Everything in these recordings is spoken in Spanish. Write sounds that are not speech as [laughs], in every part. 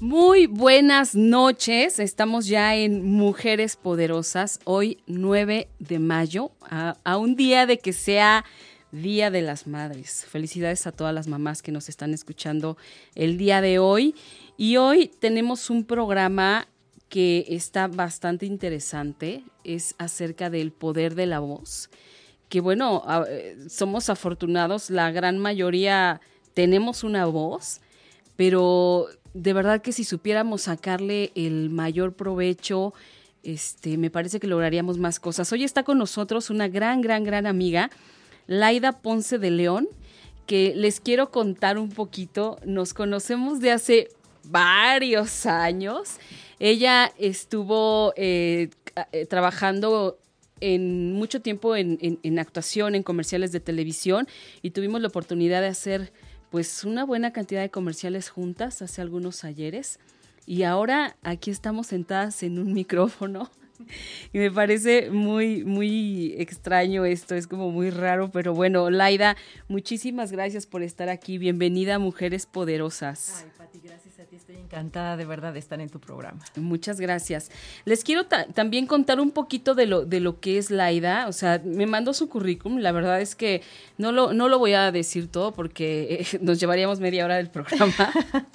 Muy buenas noches, estamos ya en Mujeres Poderosas, hoy 9 de mayo, a, un día de que sea Día de las Madres. Felicidades a todas las mamás que nos están escuchando el día de hoy. Y hoy tenemos un programa que está bastante interesante, es acerca del poder de la voz, que bueno, eh, somos afortunados, la gran mayoría tenemos una voz, pero de verdad que si supiéramos sacarle el mayor provecho, este, me parece que lograríamos más cosas. Hoy está con nosotros una gran, gran, gran amiga, Laida Ponce de León, que les quiero contar un poquito. Nos conocemos de hace varios años. Ella estuvo eh, eh, trabajando en mucho tiempo en actuación, en comerciales de televisión y tuvimos la oportunidad de hacer pues una buena cantidad de comerciales juntas hace algunos ayeres y ahora aquí estamos sentadas en un [laughs] micrófono y me parece muy, muy extraño esto, es como muy raro, pero bueno, Laida, muchísimas gracias por estar aquí. Bienvenida Mujeres Poderosas. Ay, Pati, gracias estoy encantada de verdad de estar en tu programa. Muchas gracias. Les quiero también contar un poquito de lo, de lo que es Laida, o sea, me mandó su currículum, la verdad es que no lo, no lo voy a decir todo porque eh, nos llevaríamos media hora del programa. [laughs]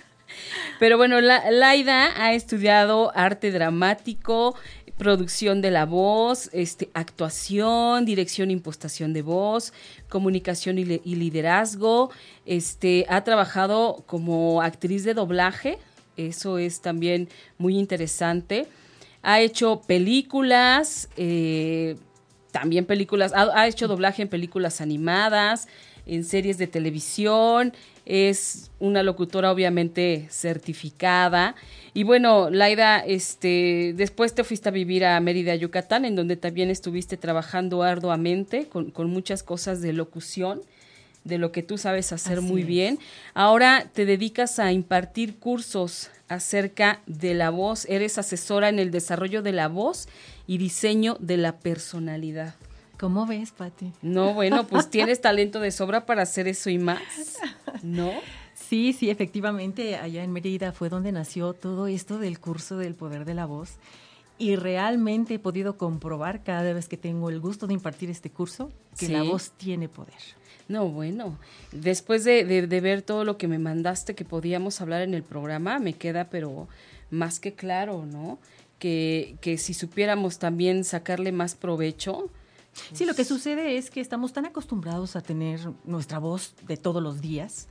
Pero bueno, Laida ha estudiado arte dramático, producción de la voz, este, actuación, dirección e impostación de voz, comunicación y, liderazgo. Este, ha trabajado como actriz de doblaje, eso es también muy interesante. Ha hecho películas, eh, también películas, ha, hecho doblaje en películas animadas, en series de televisión, es una locutora obviamente certificada. Y bueno, Laida, este, después te fuiste a vivir a Mérida, Yucatán, en donde también estuviste trabajando arduamente con, muchas cosas de locución, de lo que tú sabes hacer muy bien. Ahora te dedicas a impartir cursos acerca de la voz, eres asesora en el desarrollo de la voz y diseño de la personalidad. ¿Cómo ves, Pati? No, bueno, pues [laughs] tienes talento de sobra para hacer eso y más, ¿no? Sí, sí, efectivamente, allá en Mérida fue donde nació todo esto del curso del poder de la voz. Y realmente he podido comprobar cada vez que tengo el gusto de impartir este curso que la voz tiene poder. No, bueno, después de, de, ver todo lo que me mandaste que podíamos hablar en el programa, me queda pero más que claro, ¿no? Que, que si supiéramos también sacarle más provecho, Sí, lo que sucede es que estamos tan acostumbrados a tener nuestra voz de todos los días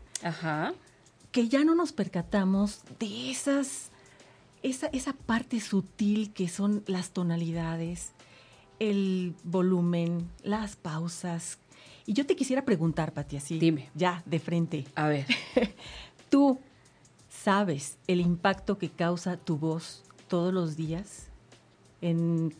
que ya no nos percatamos de esas, esa, esa parte sutil que son las tonalidades, el volumen, las pausas. Y yo te quisiera preguntar, Pati, así. Dime. Ya, de frente. A ver. [laughs] ¿Tú sabes el impacto que causa tu voz todos los días en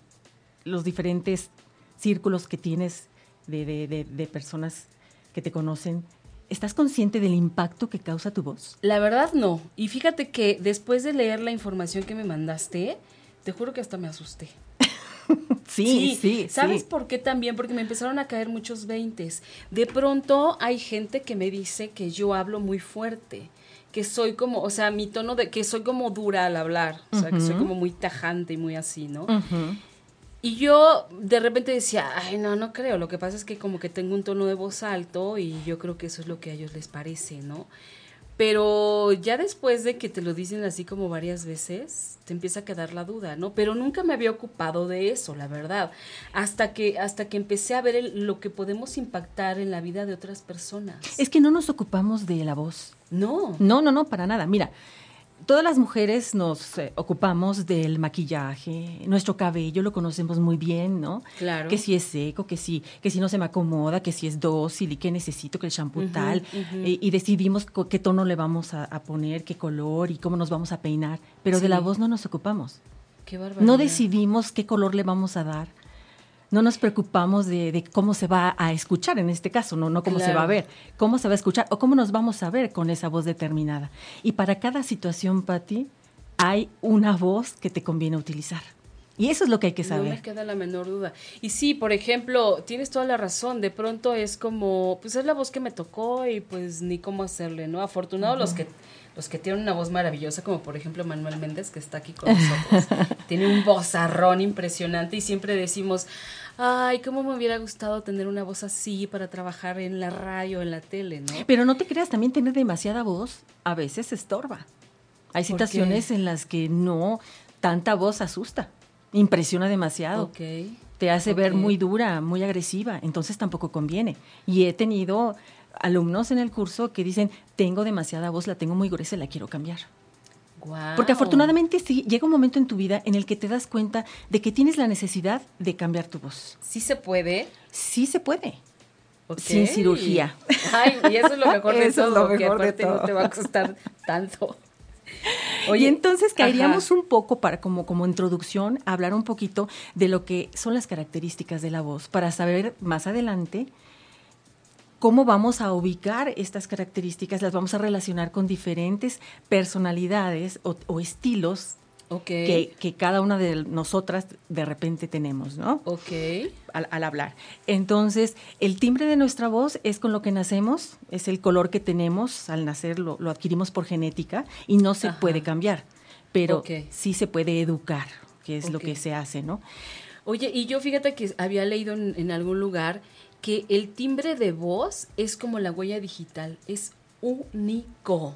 los diferentes círculos que tienes de, personas que te conocen, ¿estás consciente del impacto que causa tu voz? La verdad no. Y fíjate que después de leer la información que me mandaste, te juro que hasta me asusté. [laughs] sí, sí, ¿Sabes por qué también? Porque me empezaron a caer muchos veintes. De pronto hay gente que me dice que yo hablo muy fuerte que soy como, o sea, mi tono de que soy como dura al hablar, o sea, que soy como muy tajante y muy así, ¿no? Y yo de repente decía, ay, no, no creo. Lo que pasa es que como que tengo un tono de voz alto y yo creo que eso es lo que a ellos les parece, ¿no? Pero ya después de que te lo dicen así como varias veces, te empieza a quedar la duda, ¿no? Pero nunca me había ocupado de eso, la verdad. Hasta que, hasta que empecé a ver lo que podemos impactar en la vida de otras personas. Es que no nos ocupamos de la voz No. No, no, no, para nada. Mira, todas las mujeres nos eh, ocupamos del maquillaje, nuestro cabello lo conocemos muy bien, ¿no? Claro. Que si es seco, que si, que si no se me acomoda, que si es dócil y que necesito que el shampoo tal. Eh, y decidimos qué tono le vamos a, poner, qué color y cómo nos vamos a peinar. Pero de la voz no nos ocupamos. Qué barbaridad. No decidimos qué color le vamos a dar no nos preocupamos de, cómo se va a escuchar en este caso, no, no cómo se va a ver, cómo se va a escuchar o cómo nos vamos a ver con esa voz determinada. Y para cada situación, Patti, hay una voz que te conviene utilizar. Y eso es lo que hay que saber. No me queda la menor duda. Y sí, por ejemplo, tienes toda la razón. De pronto es como, pues es la voz que me tocó y pues ni cómo hacerle, ¿no? Afortunado los que los que tienen una voz maravillosa, como por ejemplo Manuel Méndez, que está aquí con nosotros. [laughs] Tiene un vozarrón impresionante y siempre decimos, ay, cómo me hubiera gustado tener una voz así para trabajar en la radio, en la tele, ¿no? Pero no te creas, también tener demasiada voz a veces estorba. Hay situaciones en las que no, tanta voz asusta, impresiona demasiado. Te hace ver muy dura, muy agresiva, entonces tampoco conviene. Y he tenido alumnos en el curso que dicen, tengo demasiada voz, la tengo muy gruesa, la quiero cambiar. Porque afortunadamente sí, llega un momento en tu vida en el que te das cuenta de que tienes la necesidad de cambiar tu voz. ¿Sí se puede? Sí se puede. Sin cirugía. Ay, y eso es lo mejor de [laughs] eso todo, es lo mejor que no te va a costar tanto. [laughs] Oye, y entonces caeríamos un poco para como, como introducción a hablar un poquito de lo que son las características de la voz para saber más adelante cómo vamos a ubicar estas características, las vamos a relacionar con diferentes personalidades o, estilos que, cada una de nosotras de repente tenemos, ¿no? Ok. Al, hablar. Entonces, el timbre de nuestra voz es con lo que nacemos, es el color que tenemos al nacer, lo, adquirimos por genética y no se puede cambiar, pero sí se puede educar, que es lo que se hace, ¿no? Oye, y yo fíjate que había leído en algún lugar que el timbre de voz es como la huella digital, es único.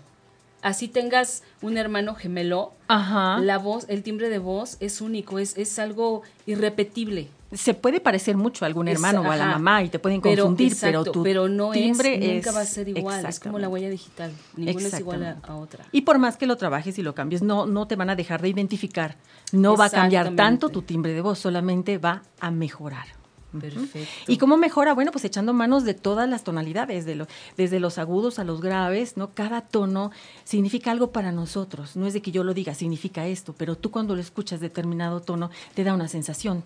Así tengas un hermano gemelo, la voz, el timbre de voz es único, es, es algo irrepetible. Se puede parecer mucho a algún hermano o a la mamá y te pueden confundir, pero, tu pero no timbre es, nunca va a ser igual, es como la huella digital, ninguna es igual a, otra. Y por más que lo trabajes y lo cambies, no, no te van a dejar de identificar, no va a cambiar tanto tu timbre de voz, solamente va a mejorar. Perfecto. ¿Y cómo mejora? Bueno, pues echando manos de todas las tonalidades, de lo, desde los agudos a los graves, ¿no? Cada tono significa algo para nosotros. No es de que yo lo diga, significa esto, pero tú cuando lo escuchas determinado tono te da una sensación.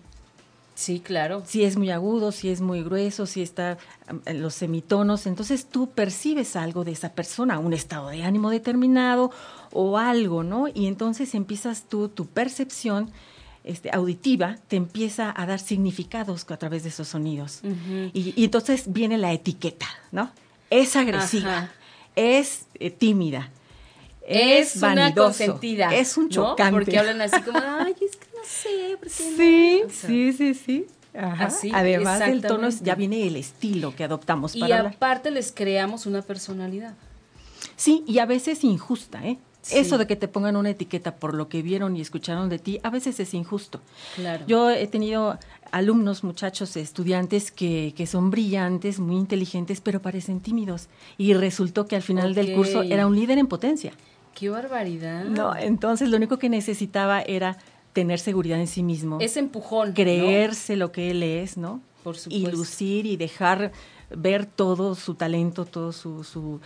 Sí, claro. Si es muy agudo, si es muy grueso, si está en los semitonos, entonces tú percibes algo de esa persona, un estado de ánimo determinado o algo, ¿no? Y entonces empiezas tú, tu percepción este, auditiva te empieza a dar significados a través de esos sonidos. y, entonces viene la etiqueta, ¿no? Es agresiva, es eh, tímida, es, una consentida, es un chocante. Porque hablan así como, ay, es que no sé. sí, sí, sí, sí. Así, Además del tono, ya viene el estilo que adoptamos. Y aparte les creamos una personalidad. Sí, y a veces injusta, ¿eh? Eso de que te pongan una etiqueta por lo que vieron y escucharon de ti, a veces es injusto. Claro. Yo he tenido alumnos, muchachos, estudiantes que, que son brillantes, muy inteligentes, pero parecen tímidos. Y resultó que al final del curso era un líder en potencia. ¡Qué barbaridad! No, entonces lo único que necesitaba era tener seguridad en sí mismo. Ese empujón. Creerse lo que él es, ¿no? Por supuesto. Y lucir y dejar ver todo su talento, todo su, su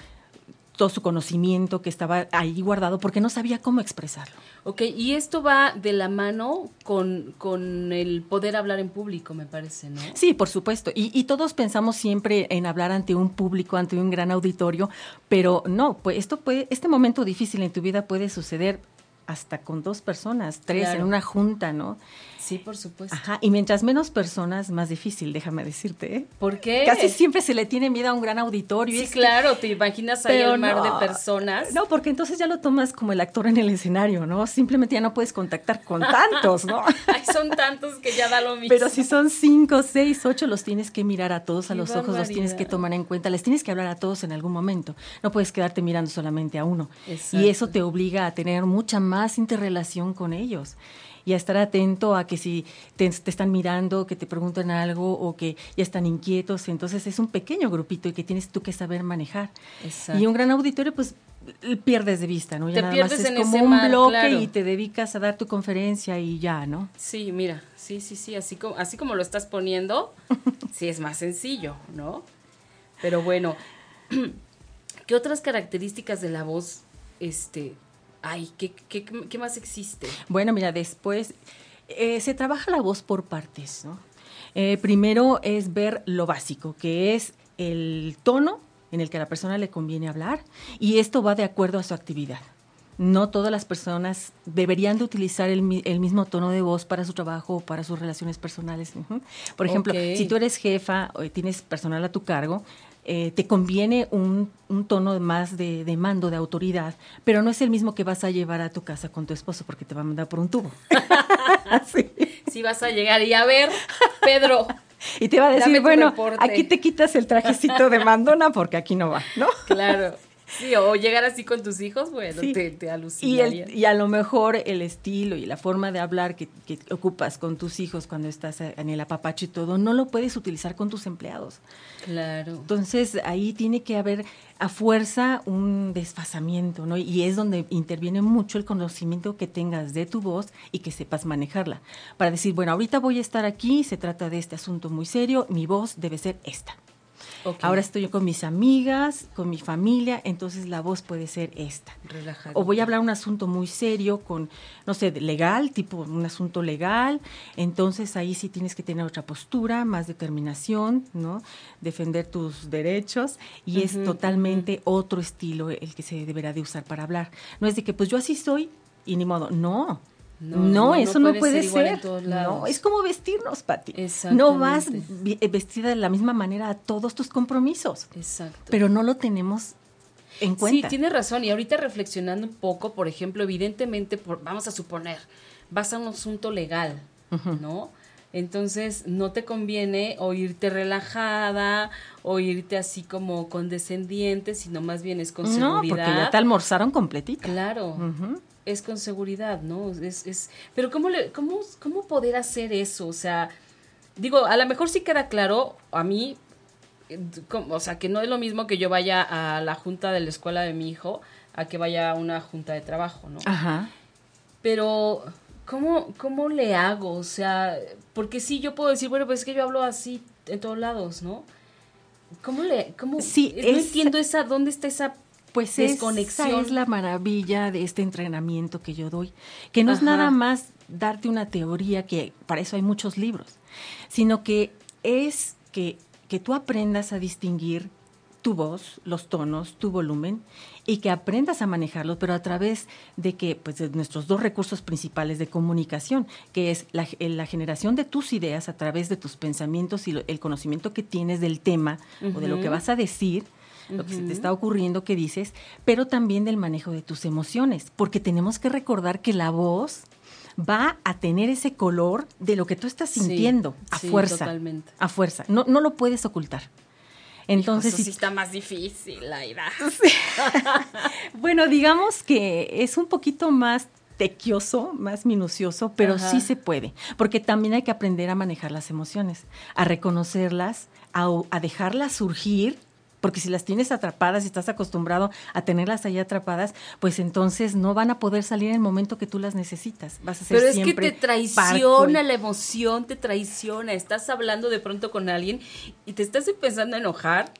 todo su conocimiento que estaba ahí guardado porque no sabía cómo expresarlo. Ok, y esto va de la mano con, con el poder hablar en público, me parece, ¿no? Sí, por supuesto. Y, y, todos pensamos siempre en hablar ante un público, ante un gran auditorio, pero no, pues esto puede, este momento difícil en tu vida puede suceder hasta con dos personas, tres en una junta, ¿no? Sí, por supuesto. Ajá, y mientras menos personas, más difícil, déjame decirte. ¿eh? ¿Por qué? Casi siempre se le tiene miedo a un gran auditorio. Sí, claro, te imaginas ahí el mar de personas. No, porque entonces ya lo tomas como el actor en el escenario, ¿no? Simplemente ya no puedes contactar con tantos, ¿no? [laughs] Ay, son tantos que ya da lo mismo. Pero si son cinco, seis, ocho, los tienes que mirar a todos a los ojos, los tienes que tomar en cuenta, les tienes que hablar a todos en algún momento. No puedes quedarte mirando solamente a uno. Y eso te obliga a tener mucha más interrelación con ellos y a estar atento a que si te, están mirando, que te preguntan algo o que ya están inquietos. Entonces es un pequeño grupito y que tienes tú que saber manejar. Y un gran auditorio, pues pierdes de vista, ¿no? Ya te nada pierdes más es como un bloque y te dedicas a dar tu conferencia y ya, ¿no? Sí, mira, sí, sí, sí, así como, así como lo estás poniendo, [laughs] sí es más sencillo, ¿no? Pero bueno, [clears throat] ¿qué otras características de la voz, este, hay? ¿Qué, qué, más existe? Bueno, mira, después eh, se trabaja la voz por partes, ¿no? Eh, primero es ver lo básico, que es el tono en el que a la persona le conviene hablar y esto va de acuerdo a su actividad. No todas las personas deberían de utilizar el, mismo tono de voz para su trabajo o para sus relaciones personales. Por ejemplo, si tú eres jefa o tienes personal a tu cargo, eh, te conviene un, tono más de, de, mando, de autoridad, pero no es el mismo que vas a llevar a tu casa con tu esposo porque te va a mandar por un tubo. [laughs] Si vas a llegar y a ver, Pedro, y te va a decir, bueno, aquí te quitas el trajecito de mandona porque aquí no va, ¿no? Claro. Sí, o llegar así con tus hijos, bueno, te, te alucinaría. Y, y, a lo mejor el estilo y la forma de hablar que, que, ocupas con tus hijos cuando estás en el apapacho y todo, no lo puedes utilizar con tus empleados. Claro. Entonces, ahí tiene que haber a fuerza un desfasamiento, ¿no? Y es donde interviene mucho el conocimiento que tengas de tu voz y que sepas manejarla. Para decir, bueno, ahorita voy a estar aquí, se trata de este asunto muy serio, mi voz debe ser esta. Ahora estoy con mis amigas, con mi familia, entonces la voz puede ser esta. Relajada. O voy a hablar un asunto muy serio con, no sé, legal, tipo un asunto legal, entonces ahí sí tienes que tener otra postura, más determinación, ¿no? Defender tus derechos y es totalmente otro estilo el que se deberá de usar para hablar. No es de que pues yo así soy y ni modo, no, no, eso no puede, ser. No, es como vestirnos, Pati. No vas eh, vestida de la misma manera a todos tus compromisos. Exacto. Pero no lo tenemos en cuenta. Sí, tienes razón. Y ahorita reflexionando un poco, por ejemplo, evidentemente, por, vamos a suponer, vas a un asunto legal, ¿no? Entonces, no te conviene oírte relajada, o irte así como condescendiente, sino más bien es con seguridad. No, porque ya te almorzaron completita. Claro es con seguridad, ¿no? Es, es, pero ¿cómo, le, cómo, ¿cómo poder hacer eso? O sea, digo, a lo mejor sí queda claro a mí, o sea, que no es lo mismo que yo vaya a la junta de la escuela de mi hijo a que vaya a una junta de trabajo, ¿no? Ajá. Pero, ¿cómo, cómo le hago? O sea, porque sí, yo puedo decir, bueno, pues es que yo hablo así en todos lados, ¿no? ¿Cómo le, cómo, sí, no entiendo esa, dónde está esa pues esa es la maravilla de este entrenamiento que yo doy, que no es nada más darte una teoría, que para eso hay muchos libros, sino que es que, que tú aprendas a distinguir tu voz, los tonos, tu volumen y que aprendas a manejarlos, pero a través de que, pues, de nuestros dos recursos principales de comunicación, que es la, la generación de tus ideas a través de tus pensamientos y el conocimiento que tienes del tema o de lo que vas a decir, lo que se te está ocurriendo, que dices, pero también del manejo de tus emociones, porque tenemos que recordar que la voz va a tener ese color de lo que tú estás sintiendo a fuerza. Totalmente. A fuerza. No, no lo puedes ocultar. Entonces, sí está más difícil, Aida. [laughs] bueno, digamos que es un poquito más tequioso, más minucioso, pero sí se puede, porque también hay que aprender a manejar las emociones, a reconocerlas, a, a dejarlas surgir porque si las tienes atrapadas y estás acostumbrado a tenerlas ahí atrapadas, pues entonces no van a poder salir en el momento que tú las necesitas. Vas a ser Pero es que te traiciona la emoción, te traiciona. Estás hablando de pronto con alguien y te estás empezando a enojar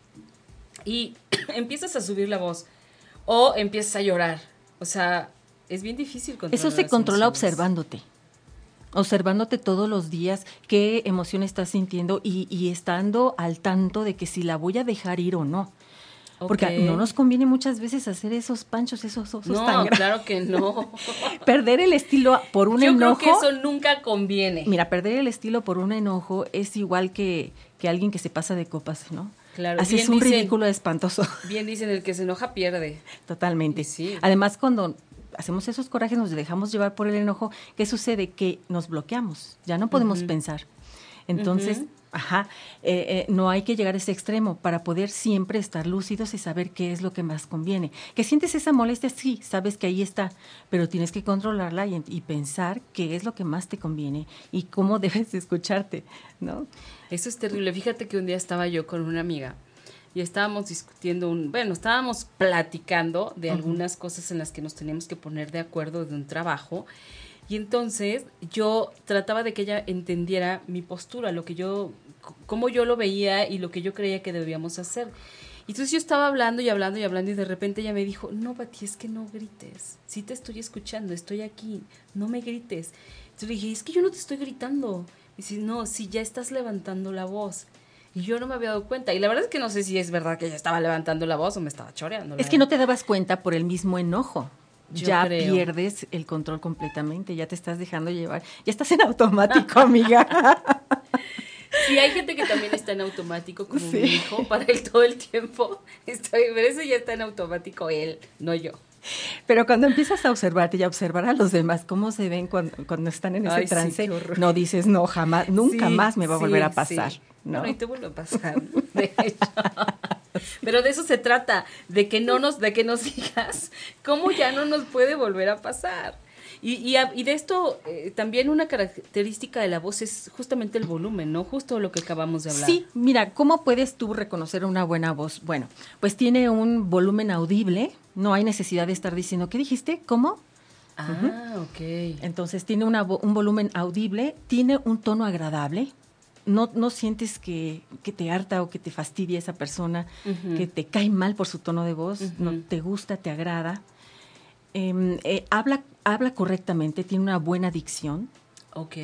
y [clears throat] empiezas a subir la voz o empiezas a llorar. O sea, es bien difícil controlar. Eso se controla observándote observándote todos los días qué emoción estás sintiendo y, estando al tanto de que si la voy a dejar ir o no. Porque no nos conviene muchas veces hacer esos panchos, esos osos no, claro que no. [laughs] perder el estilo por un enojo. Yo creo que eso nunca conviene. Mira, perder el estilo por un enojo es igual que, que alguien que se pasa de copas, ¿no? Claro. Así es un ridículo espantoso. Bien dicen, el que se enoja pierde. Totalmente. Sí. Además, cuando hacemos esos corajes, nos dejamos llevar por el enojo, ¿qué sucede? Que nos bloqueamos, ya no podemos pensar. Entonces, ajá, eh, eh, no hay que llegar a ese extremo para poder siempre estar lúcidos y saber qué es lo que más conviene. Que sientes esa molestia, sí, sabes que ahí está, pero tienes que controlarla y, y pensar qué es lo que más te conviene y cómo [laughs] debes escucharte, ¿no? Eso es terrible. Fíjate que un día estaba yo con una amiga y estábamos discutiendo un, bueno, estábamos platicando de algunas cosas en las que nos teníamos que poner de acuerdo de un trabajo. Y entonces yo trataba de que ella entendiera mi postura, lo que yo, cómo yo lo veía y lo que yo creía que debíamos hacer. Y entonces yo estaba hablando y hablando y hablando y de repente ella me dijo, no, Pati, es que no grites. Sí te estoy escuchando, estoy aquí, no me grites. Entonces le dije, es que yo no te estoy gritando. Y dice, no, si ya estás levantando la voz. Y yo no me había dado cuenta. Y la verdad es que no sé si es verdad que ella estaba levantando la voz o me estaba choreando. Es que no te dabas cuenta por el mismo enojo. ya pierdes el control completamente, ya te estás dejando llevar, ya estás en automático, amiga. [laughs] Sí, hay gente que también está en automático, como mi hijo, para él todo el tiempo. Estoy, pero eso ya está en automático él, no yo. Pero cuando empiezas a observarte y a observar a los demás, cómo se ven cuando, cuando están en ese trance, no dices, no, jamás, nunca más me va a volver a pasar. ¿No? y te vuelve a pasar, [laughs] de hecho. Pero de eso se trata, de que no nos, de que nos [laughs] digas cómo ya no nos puede volver a pasar. Y, y, de esto, eh, también una característica de la voz es justamente el volumen, ¿no? Justo lo que acabamos de hablar. Sí, mira, ¿cómo puedes tú reconocer una buena voz? Bueno, pues tiene un volumen audible, no hay necesidad de estar diciendo, ¿qué dijiste? ¿Cómo? Ah, ok. Entonces tiene una, un volumen audible, tiene un tono agradable, no, no sientes que, te harta o que te fastidia esa persona, que te cae mal por su tono de voz, no te gusta, te agrada. Em, eh, habla, habla correctamente, tiene una buena dicción. Ok.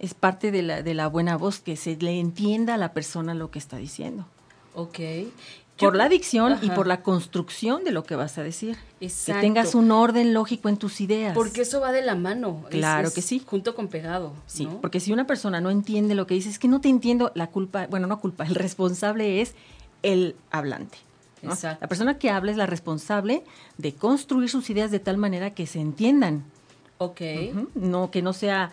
Es parte de la, de la buena voz, que se le entienda a la persona lo que está diciendo. Ok por la dicción y por la construcción de lo que vas a decir. Exacto. Que tengas un orden lógico en tus ideas. Porque eso va de la mano. Claro que sí. Junto con pegado. Sí, porque si una persona no entiende lo que dices, es que no te entiendo, la culpa, bueno, no culpa, el responsable es el hablante. Exacto. La persona que habla es la responsable de construir sus ideas de tal manera que se entiendan. Ok. No, que no sea...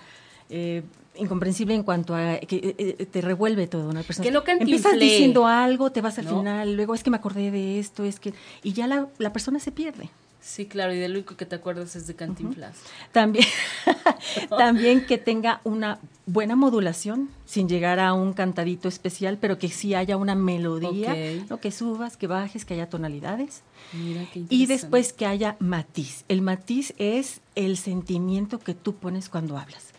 Eh, incomprensible en cuanto a que eh, eh, te revuelve todo una persona que no empiezas diciendo algo te vas al final luego es que me acordé de esto es que y ya la, la persona se pierde. Sí claro y de lo único que te acuerdas es de Cantinflas. También [laughs] [laughs] también que tenga una buena modulación sin llegar a un cantadito especial pero que sí haya una melodía ¿no? que subas que bajes que haya tonalidades. Mira qué y después que haya matiz. El matiz es el sentimiento que tú pones cuando hablas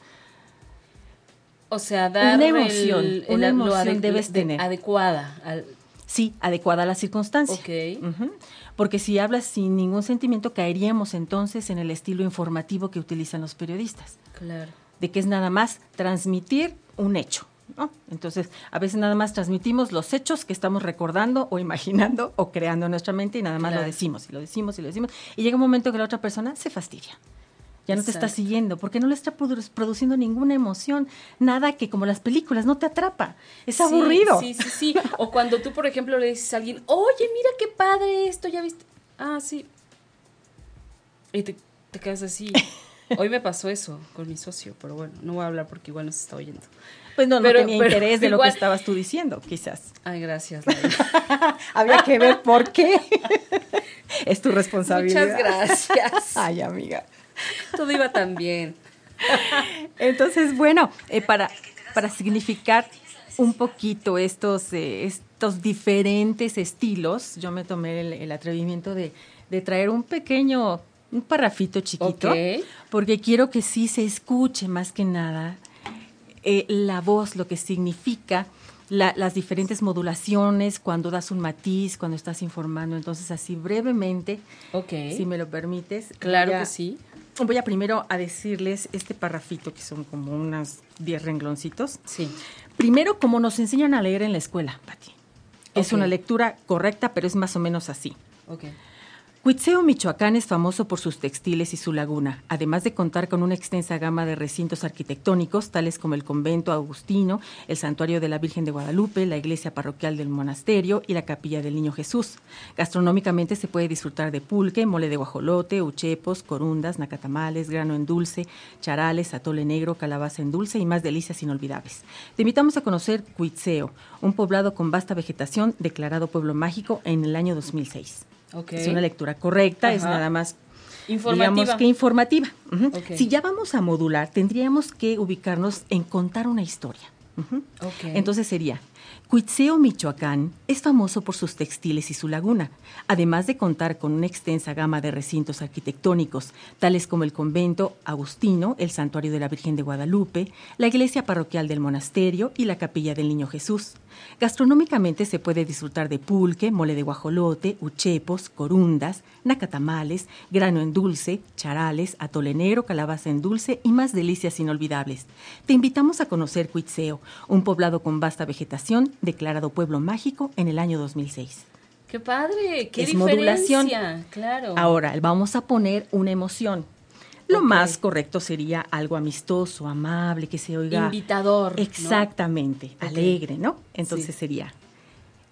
o sea, dar una emoción, una emoción debes tener. Adecuada. Sí, adecuada a la circunstancia. Porque si hablas sin ningún sentimiento, caeríamos entonces en el estilo informativo que utilizan los periodistas. Claro. De que es nada más transmitir un hecho. ¿no? Entonces, a veces nada más transmitimos los hechos que estamos recordando o imaginando o creando en nuestra mente y nada más lo decimos y lo decimos y lo decimos. Y llega un momento que la otra persona se fastidia ya no te está siguiendo, porque no le está produciendo ninguna emoción, nada que como las películas no te atrapa, es aburrido. Sí, sí, sí. o cuando tú, por ejemplo, le dices a alguien, oye, mira qué padre esto, ya viste. Ah, sí. Y te, quedas así. [laughs] Hoy me pasó eso con mi socio, pero bueno, no voy a hablar porque igual no se está oyendo. Pues no, no tenía interés de lo que estabas tú diciendo, quizás. Ay, gracias. [laughs] Había que ver por qué. [laughs] es tu responsabilidad. Muchas gracias. Ay, amiga. [laughs] Todo iba tan bien. Entonces, bueno, eh, para, para significar un poquito estos, eh, estos diferentes estilos, yo me tomé el, atrevimiento de, traer un pequeño, un parrafito chiquito, porque quiero que sí se escuche más que nada eh, la voz, lo que significa. las diferentes modulaciones, cuando das un matiz, cuando estás informando. Entonces, así brevemente, si me lo permites. Claro que sí voy a primero a decirles este parrafito, que son como unas 10 rengloncitos. Sí. Primero, como nos enseñan a leer en la escuela, Pati. Es una lectura correcta, pero es más o menos así. Okay. Huitzeo, Michoacán es famoso por sus textiles y su laguna, además de contar con una extensa gama de recintos arquitectónicos, tales como el convento agustino, el santuario de la Virgen de Guadalupe, la iglesia parroquial del monasterio y la capilla del Niño Jesús. Gastronómicamente se puede disfrutar de pulque, mole de guajolote, uchepos, corundas, nacatamales, grano en dulce, charales, atole negro, calabaza en dulce y más delicias inolvidables. Te invitamos a conocer Huitzeo, un poblado con vasta vegetación declarado pueblo mágico en el año 2006. Es una lectura correcta, es nada más informativa. digamos que informativa. Si ya vamos a modular, tendríamos que ubicarnos en contar una historia. Entonces sería Cuitzeo, Michoacán, es famoso por sus textiles y su laguna, además de contar con una extensa gama de recintos arquitectónicos, tales como el convento agustino, el santuario de la Virgen de Guadalupe, la iglesia parroquial del monasterio y la capilla del Niño Jesús. Gastronómicamente se puede disfrutar de pulque, mole de guajolote, uchepos, corundas, nacatamales, grano en dulce, charales, atolenero, calabaza en dulce y más delicias inolvidables. Te invitamos a conocer Cuitzeo, un poblado con vasta vegetación, declarado pueblo mágico en el año 2006. ¡Qué padre! ¡Qué es modulación. Claro. Ahora, vamos a poner una emoción. Lo más correcto sería algo amistoso, amable, que se oiga. Invitador. Exactamente, alegre, ¿no? Entonces sería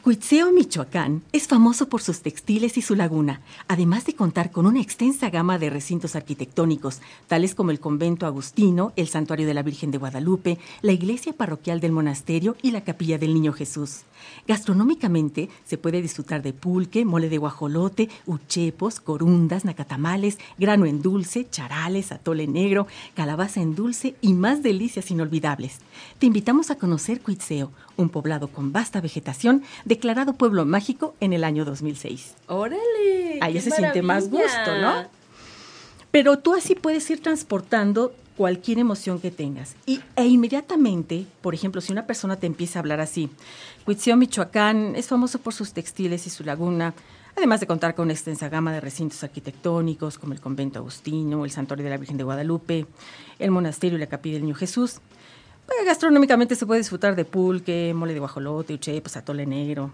Cuitzeo, Michoacán, es famoso por sus textiles y su laguna, además de contar con una extensa gama de recintos arquitectónicos, tales como el convento agustino, el santuario de la Virgen de Guadalupe, la iglesia parroquial del monasterio y la capilla del Niño Jesús. Gastronómicamente se puede disfrutar de pulque, mole de guajolote, uchepos, corundas, nacatamales, grano en dulce, charales, atole negro, calabaza en dulce y más delicias inolvidables. Te invitamos a conocer Cuitzeo, un poblado con vasta vegetación, declarado pueblo mágico en el año 2006. ¡Órale! Ahí se siente más gusto, ¿no? Pero tú así puedes ir transportando cualquier emoción que tengas. Y, e inmediatamente, por ejemplo, si una persona te empieza a hablar así, Cuitzeo, Michoacán, es famoso por sus textiles y su laguna, además de contar con una extensa gama de recintos arquitectónicos como el convento agustino, el santuario de la Virgen de Guadalupe, el monasterio y la capilla del Niño Jesús. Pues, gastronómicamente se puede disfrutar de pulque, mole de guajolote, uchepos, atole negro.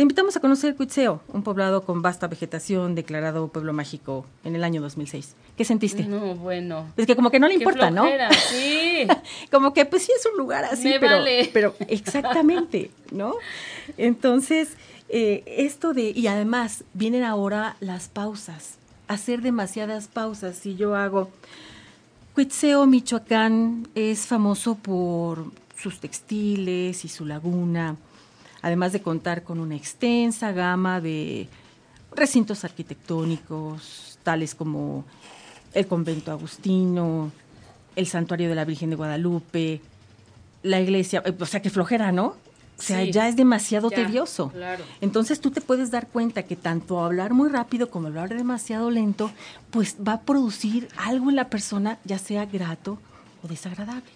Te invitamos a conocer Cuitzeo, un poblado con vasta vegetación, declarado pueblo mágico en el año 2006. ¿Qué sentiste? No, bueno. Es que como que no le importa, ¿no? Sí. [laughs] como que pues sí es un lugar así, Me pero, vale. pero exactamente, ¿no? Entonces, eh, esto de, y además vienen ahora las pausas, hacer demasiadas pausas. Si yo hago, Cuitzeo, Michoacán, es famoso por sus textiles y su laguna, además de contar con una extensa gama de recintos arquitectónicos, tales como el convento agustino, el santuario de la Virgen de Guadalupe, la iglesia, eh, o sea, que flojera, ¿no? O sea, Sí. ya es demasiado Ya, tedioso. claro. Entonces tú te puedes dar cuenta que tanto hablar muy rápido como hablar demasiado lento, pues va a producir algo en la persona, ya sea grato o desagradable.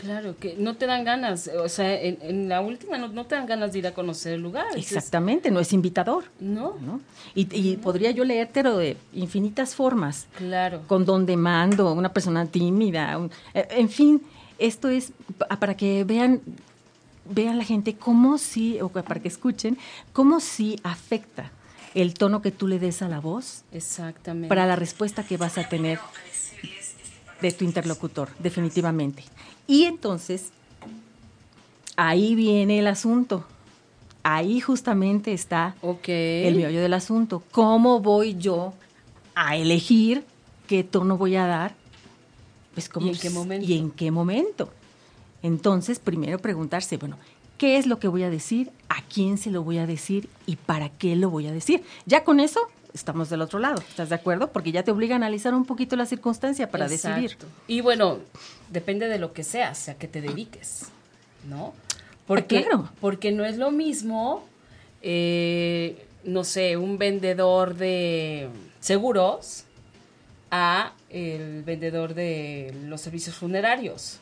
Claro, que no te dan ganas, o sea, en, en la última no, no te dan ganas de ir a conocer el lugar. Exactamente, no es invitador. No, ¿no? Y, y podría yo leértelo de infinitas formas. claro. con don de mando, una persona tímida, un- eh, en fin, esto es pa- para que vean vean la gente cómo sí o para que escuchen cómo sí afecta el tono que tú le des a la voz Exactamente. para la respuesta que vas a tener de tu interlocutor, definitivamente. Y entonces ahí viene el asunto. Ahí justamente está el meollo del asunto. ¿Cómo voy yo a elegir qué tono voy a dar? Pues cómo, ¿Y en qué momento? ¿Y en qué momento? Entonces, primero preguntarse, bueno, ¿qué es lo que voy a decir? ¿A quién se lo voy a decir? ¿Y para qué lo voy a decir? Ya con eso estamos del otro lado, ¿estás de acuerdo? Porque ya te obliga a analizar un poquito la circunstancia para decidir. Exacto. Y bueno, depende de lo que seas, a qué te dediques, ¿no? Porque, Ah, claro. porque no es lo mismo, eh, no sé, un vendedor de seguros a el vendedor de los servicios funerarios,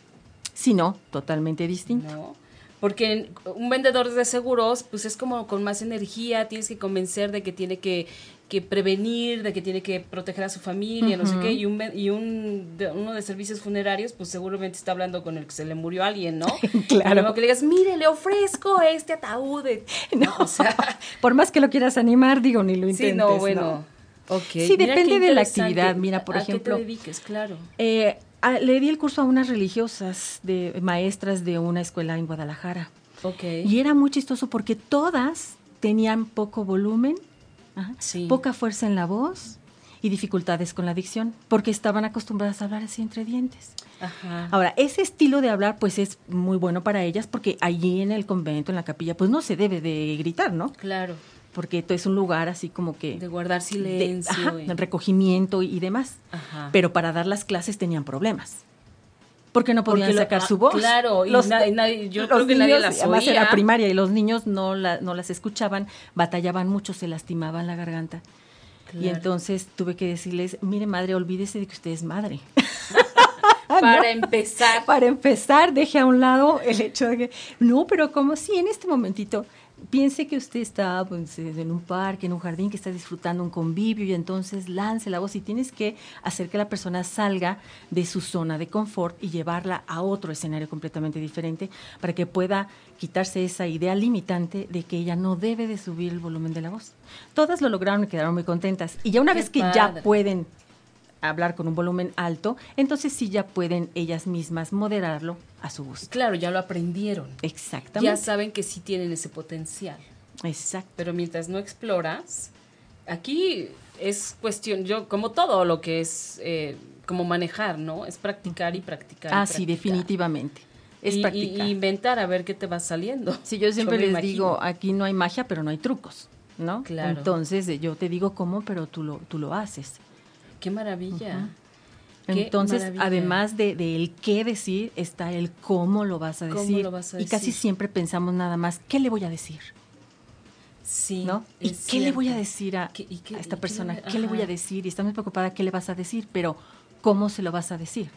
Si no, totalmente distinto. ¿no? Porque un vendedor de seguros, pues es como con más energía, tienes que convencer de que tiene que, que prevenir, de que tiene que proteger a su familia, no sé qué, y, un, y un, de- uno de servicios funerarios, pues seguramente está hablando con el que se le murió alguien, ¿no? [laughs] Claro. Y luego que le digas, mire, le ofrezco este ataúd. de-". [laughs] No, o sea, [laughs] por más que lo quieras animar, digo, ni lo intentes. sí, no, bueno. Sí, Mira depende de la actividad. Mira, por ¿A ejemplo, qué te dediques? Claro. Eh, a- le di el curso a unas religiosas, de maestras de una escuela en Guadalajara. Ok. Y era muy chistoso porque todas tenían poco volumen, ajá, Sí. poca fuerza en la voz y dificultades con la dicción, porque estaban acostumbradas a hablar así entre dientes. Ajá. Ahora, ese estilo de hablar pues es muy bueno para ellas porque allí en el convento, en la capilla, pues no se debe de gritar, ¿no? Claro. Porque esto es un lugar así como que... De guardar de- silencio. ajá, y- de recogimiento y, y demás. Ajá. Pero para dar las clases tenían problemas. Porque no podían sacar su voz. Claro, y nadie, yo creo que nadie las Además era primaria y los niños no, no las escuchaban, batallaban mucho, se lastimaban la garganta. Y entonces tuve que decirles, mire madre, olvídese de que usted es madre. [laughs] para empezar. Para empezar, deje a un lado el hecho de que, no, pero como si en este momentito piense que usted está pues, en un parque, en un jardín, que está disfrutando un convivio y entonces lance la voz y tienes que hacer que la persona salga de su zona de confort y llevarla a otro escenario completamente diferente para que pueda quitarse esa idea limitante de que ella no debe de subir el volumen de la voz. Todas lo lograron y quedaron muy contentas. Y ya una vez que ya pueden hablar con un volumen alto, entonces sí ya pueden ellas mismas moderarlo a su gusto. Claro, ya lo aprendieron. Exactamente. Ya saben que sí tienen ese potencial. Exacto. Pero mientras no exploras, aquí es cuestión, yo como todo lo que es eh, como manejar, ¿no? Es practicar y practicar. Ah, sí, definitivamente. Es y, practicar. Y inventar a ver qué te va saliendo. Sí, yo siempre les digo, aquí no hay magia, pero no hay trucos, ¿no? Claro. Entonces yo te digo cómo, pero tú lo, tú lo haces. Qué maravilla. Entonces, además de, el qué decir, está el cómo lo vas a decir. Y casi siempre pensamos nada más, ¿qué le voy a decir? Sí. ¿No? ¿Y qué le voy a decir a, esta persona? ¿Qué, le voy a decir? Y estamos preocupada, ¿qué le vas a decir? Pero, ¿cómo se lo vas a decir?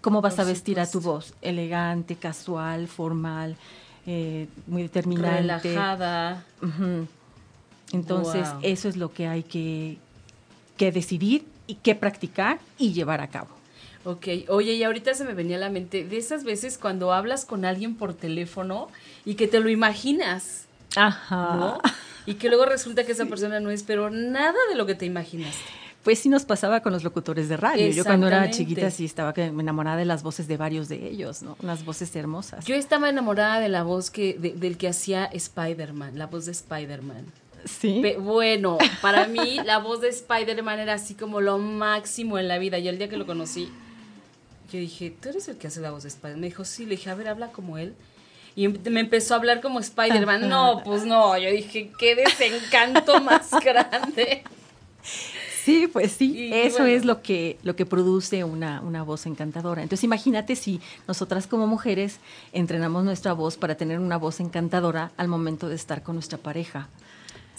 ¿Cómo vas a vestir a tu voz? Elegante, casual, formal, eh, muy determinante. Relajada. Entonces, eso es lo que hay que, que decidir y qué practicar y llevar a cabo. Ok, oye, y ahorita se me venía a la mente de esas veces cuando hablas con alguien por teléfono y que te lo imaginas. Ajá. ¿no? Y que luego resulta que esa persona no es, pero nada de lo que te imaginas. Pues sí nos pasaba con los locutores de radio. Yo cuando era chiquita sí estaba enamorada de las voces de varios de ellos, ¿no? Unas voces hermosas. Yo estaba enamorada de la voz que, del que hacía Spider-Man, la voz de Spider-Man. Sí. bueno, para mí la voz de Spider-Man era así como lo máximo en la vida. Y el día que lo conocí, yo dije, ¿tú eres el que hace la voz de Spider-Man? Me dijo, sí. Le dije, a ver, habla como él. Y em, me empezó a hablar como Spider-Man. No, pues no. Yo dije, qué desencanto más [laughs] grande. Sí, pues sí, eso es lo que, lo que produce una, una voz encantadora. Entonces imagínate si nosotras como mujeres entrenamos nuestra voz para tener una voz encantadora al momento de estar con nuestra pareja.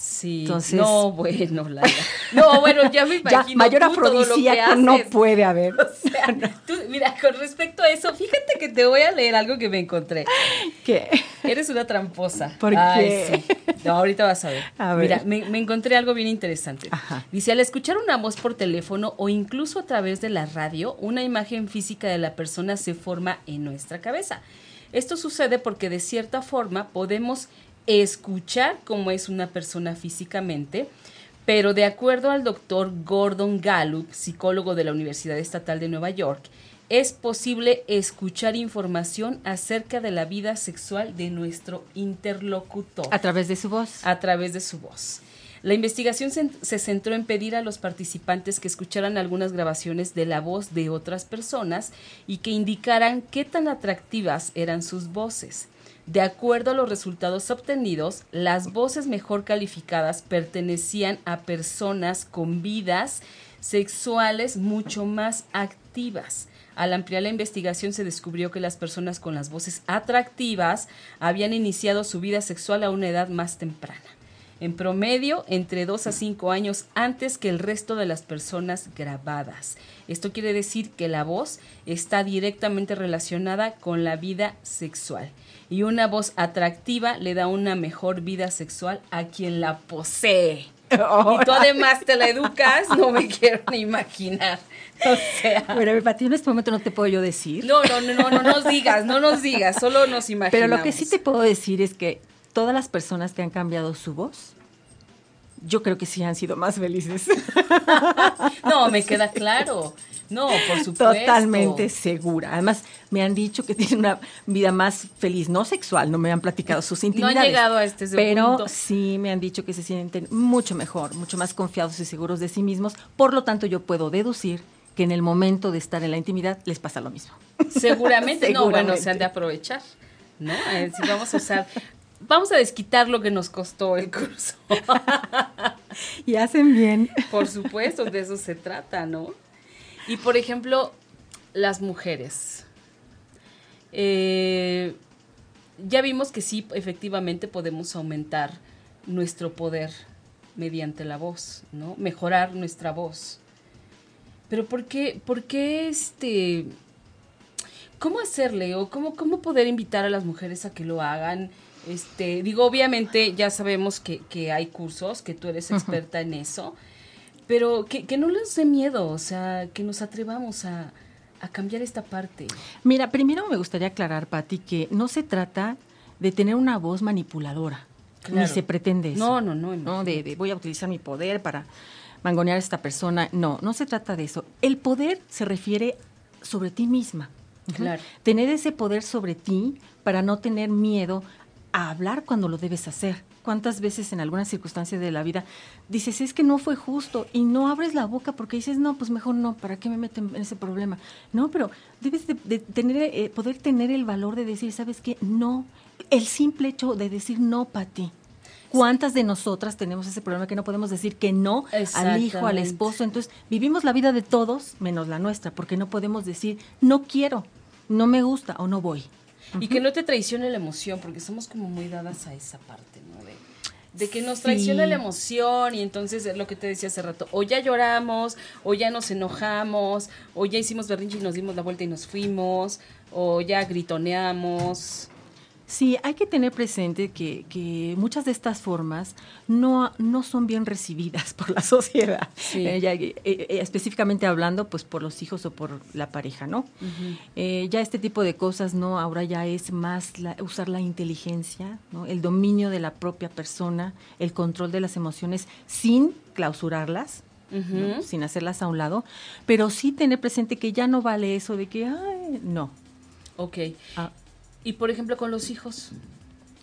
Sí. Entonces, no, bueno, Laura. [laughs] No, bueno, ya me [laughs] imagino. Ya, mayor afrodisíaco no puede haber. [laughs] O sea, tú, mira, con respecto a eso, fíjate que te voy a leer algo que me encontré. ¿Qué? Eres una tramposa. ¿Por qué? Sí. No, ahorita vas a ver. A ver. Mira, me, me, encontré algo bien interesante. Ajá. Dice, al escuchar una voz por teléfono o incluso a través de la radio, una imagen física de la persona se forma en nuestra cabeza. Esto sucede porque de cierta forma podemos escuchar cómo es una persona físicamente, pero de acuerdo al doctor Gordon Gallup, psicólogo de la Universidad Estatal de Nueva York, es posible escuchar información acerca de la vida sexual de nuestro interlocutor. A través de su voz. A través de su voz. La investigación se, se, centró en pedir a los participantes que escucharan algunas grabaciones de la voz de otras personas y que indicaran qué tan atractivas eran sus voces. De acuerdo a los resultados obtenidos, las voces mejor calificadas pertenecían a personas con vidas sexuales mucho más activas. Al ampliar la investigación se descubrió que las personas con las voces atractivas habían iniciado su vida sexual a una edad más temprana en promedio entre 2 a 5 años antes que el resto de las personas grabadas. Esto quiere decir que la voz está directamente relacionada con la vida sexual y una voz atractiva le da una mejor vida sexual a quien la posee. y tú además te la educas, no me quiero ni imaginar. O sea. Bueno, para ti en este momento no te puedo yo decir. No, no, no, no, no nos digas, no nos digas, solo nos imaginamos. Pero lo que sí te puedo decir es que todas las personas que han cambiado su voz, yo creo que sí han sido más felices. [laughs] no, me queda claro. No, por supuesto. Totalmente segura. Además, me han dicho que tienen una vida más feliz, no sexual, no me han platicado sus intimidades. No han llegado a este Pero sí me han dicho que se sienten mucho mejor, mucho más confiados y seguros de sí mismos. Por lo tanto, yo puedo deducir que en el momento de estar en la intimidad les pasa lo mismo. Seguramente, [laughs] no, bueno, se han de aprovechar. ¿no? Si vamos a usar vamos a desquitar lo que nos costó el curso. [laughs] y hacen bien. Por supuesto, de eso se trata, ¿no? Y por ejemplo, las mujeres. Eh, ya vimos que sí, efectivamente podemos aumentar nuestro poder mediante la voz, ¿no? Mejorar nuestra voz. Pero ¿por qué, por qué este... ¿Cómo hacerle o cómo, cómo poder invitar a las mujeres a que lo hagan? Este, digo, obviamente ya sabemos que, que hay cursos, que tú eres experta en eso, pero que, que no les dé miedo, o sea, que nos atrevamos a, a cambiar esta parte? Mira, primero me gustaría aclarar, Patti, que no se trata de tener una voz manipuladora. Ni se pretende eso. No, no, no. no de, voy a utilizar mi poder para mangonear a esta persona. No, no se trata de eso. El poder se refiere sobre ti misma. Claro. Tener ese poder sobre ti para no tener miedo a hablar cuando lo debes hacer. ¿Cuántas veces en algunas circunstancias de la vida dices, es que no fue justo y no abres la boca porque dices, no, pues mejor no, ¿para qué me meten en ese problema? No, pero debes de, tener, eh, poder tener el valor de decir, ¿sabes qué? No, el simple hecho de decir no para ti. ¿Cuántas de nosotras tenemos ese problema que no podemos decir que no al hijo, al esposo? Entonces, vivimos la vida de todos menos la nuestra, porque no podemos decir no quiero, no me gusta o no voy. Y que no te traicione la emoción, porque somos como muy dadas a esa parte, ¿no? De, que nos traiciona la emoción y entonces es lo que te decía hace rato, o ya lloramos, o ya nos enojamos, o ya hicimos berrinche y nos dimos la vuelta y nos fuimos, o ya gritoneamos. Sí, hay que tener presente que, muchas de estas formas no, no son bien recibidas [laughs] por la sociedad, eh, eh, eh, específicamente hablando pues por los hijos o por la pareja, ¿no? ya este tipo de cosas, ¿no? Ahora ya es más usar la inteligencia, ¿no? El dominio de la propia persona, el control de las emociones sin clausurarlas, sin hacerlas a un lado, pero sí tener presente que ya no vale eso de que, ay, no. Ok. Ah. Y por ejemplo con los hijos,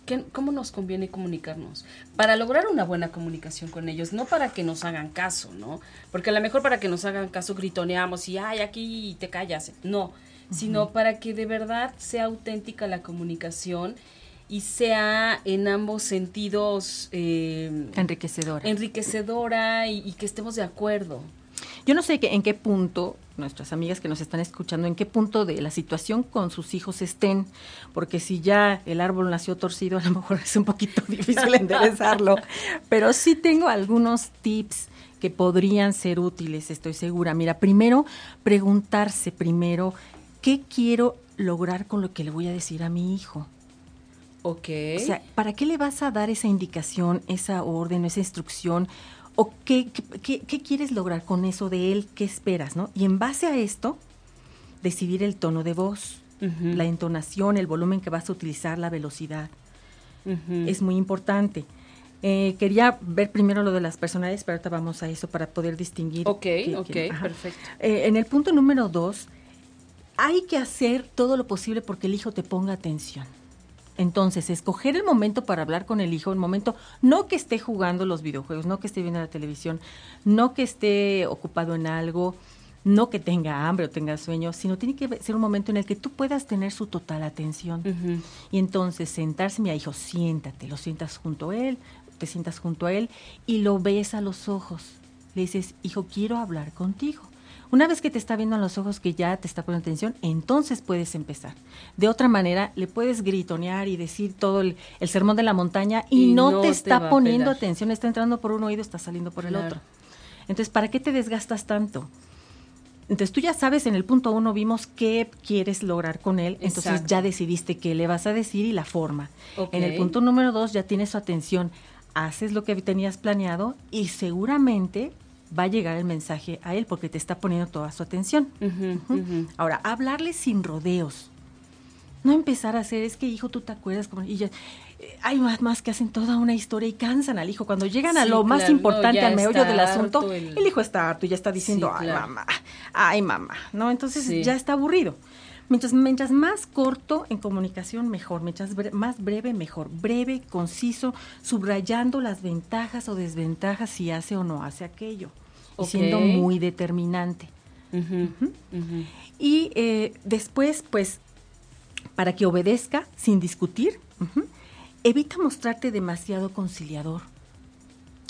¿qué, ¿cómo nos conviene comunicarnos? Para lograr una buena comunicación con ellos, no para que nos hagan caso, ¿no? Porque a lo mejor para que nos hagan caso gritoneamos y, ay, aquí te callas. No, sino para que de verdad sea auténtica la comunicación y sea en ambos sentidos eh, enriquecedora. Enriquecedora y, y que estemos de acuerdo. Yo no sé que, en qué punto, nuestras amigas que nos están escuchando, en qué punto de la situación con sus hijos estén, porque si ya el árbol nació torcido, a lo mejor es un poquito [laughs] difícil enderezarlo, pero sí tengo algunos tips que podrían ser útiles, estoy segura. Mira, primero, preguntarse primero, ¿qué quiero lograr con lo que le voy a decir a mi hijo? Ok. O sea, ¿para qué le vas a dar esa indicación, esa orden, esa instrucción? O qué, qué, quieres lograr con eso de él, qué esperas, ¿no? Y en base a esto, decidir el tono de voz, la entonación, el volumen que vas a utilizar, la velocidad. Es muy importante. Eh, quería ver primero lo de las personalidades, pero ahorita vamos a eso para poder distinguir. Ok, ok, perfecto. Eh, en el punto número dos, hay que hacer todo lo posible porque el hijo te ponga atención. Entonces, escoger el momento para hablar con el hijo, el momento no que esté jugando los videojuegos, no que esté viendo la televisión, no que esté ocupado en algo, no que tenga hambre o tenga sueño, sino tiene que ser un momento en el que tú puedas tener su total atención. Y entonces sentarse, mi hijo, siéntate, lo sientas junto a él, te sientas junto a él y lo ves a los ojos. Le dices, hijo, quiero hablar contigo. Una vez que te está viendo a los ojos que ya te está poniendo atención, entonces puedes empezar. De otra manera, le puedes gritonear y decir todo el, sermón de la montaña y, no, te está poniendo atención, está entrando por un oído, está saliendo por el otro. Entonces, ¿para qué te desgastas tanto? Entonces tú ya sabes, en el punto uno vimos qué quieres lograr con él, entonces ya decidiste qué le vas a decir y la forma. En el punto número dos ya tienes su atención, haces lo que tenías planeado y seguramente va a llegar el mensaje a él porque te está poniendo toda su atención. Ahora, hablarle sin rodeos. No empezar a hacer, es que hijo, tú te acuerdas como... Y ya, eh, hay más, más que hacen toda una historia y cansan al hijo. Cuando llegan a lo más importante, al meollo del asunto, el... hijo está harto y ya está diciendo, ay mamá, ay mamá, ¿no? Entonces ya está aburrido. Mientras, mientras más corto en comunicación, mejor. Mientras más breve, mejor. Breve, conciso, subrayando las ventajas o desventajas si hace o no hace aquello. Y siendo muy determinante. Y eh, después, pues, para que obedezca sin discutir, evita mostrarte demasiado conciliador.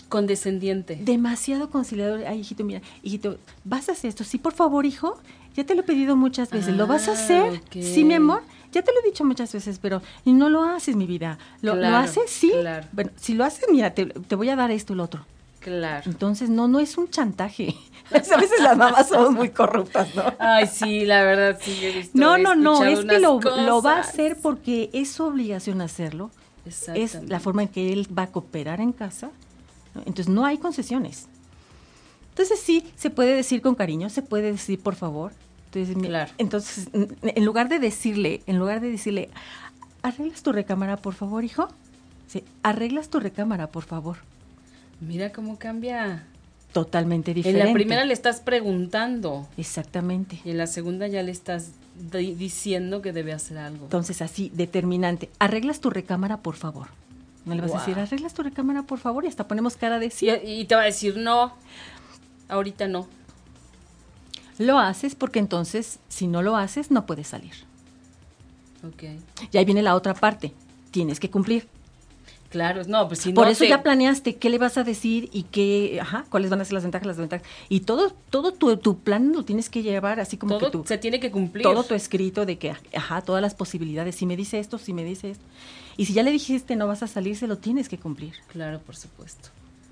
Condescendiente. Demasiado conciliador. Ay, hijito, mira, hijito, ¿vas a hacer esto? Sí, por favor, hijo. Ya te lo he pedido muchas veces. ¿Lo vas a ah, hacer? Sí, mi amor. Ya te lo he dicho muchas veces, pero no lo haces, mi vida. ¿Lo, ¿lo haces? Sí. Claro. Bueno, si lo haces, mira, te, te voy a dar esto y lo otro. Claro. Entonces, no, no es un chantaje. [laughs] a veces las mamás somos muy corruptas, ¿no? Ay, sí, la verdad, sí, he visto. No, no, no, es que lo, lo, va a hacer porque es su obligación hacerlo. Es la forma en que él va a cooperar en casa. Entonces, no hay concesiones. Entonces, sí, se puede decir con cariño, se puede decir por favor. Entonces, claro. entonces en lugar de decirle, en lugar de decirle, arreglas tu recámara, por favor, hijo. Sí, arreglas tu recámara, por favor. Mira cómo cambia. Totalmente diferente. En la primera le estás preguntando. Exactamente. Y en la segunda ya le estás diciendo que debe hacer algo. Entonces, así, determinante. Arreglas tu recámara, por favor. No le vas a decir, arreglas tu recámara, por favor, y hasta ponemos cara de sí. Y, te va a decir, no, ahorita no. Lo haces porque entonces, si no lo haces, no puedes salir. Ok. Y ahí viene la otra parte. Tienes que cumplir. Claro, no, pues si Por eso ya planeaste qué le vas a decir y qué, ajá, cuáles van a ser las ventajas, las ventajas. Y todo, todo tu, tu plan lo tienes que llevar así como todo que tú. se tiene que cumplir. Todo tu escrito de que, ajá, todas las posibilidades. Si me dice esto, si me dice esto. Y si ya le dijiste no vas a salir, se lo tienes que cumplir. Claro, por supuesto.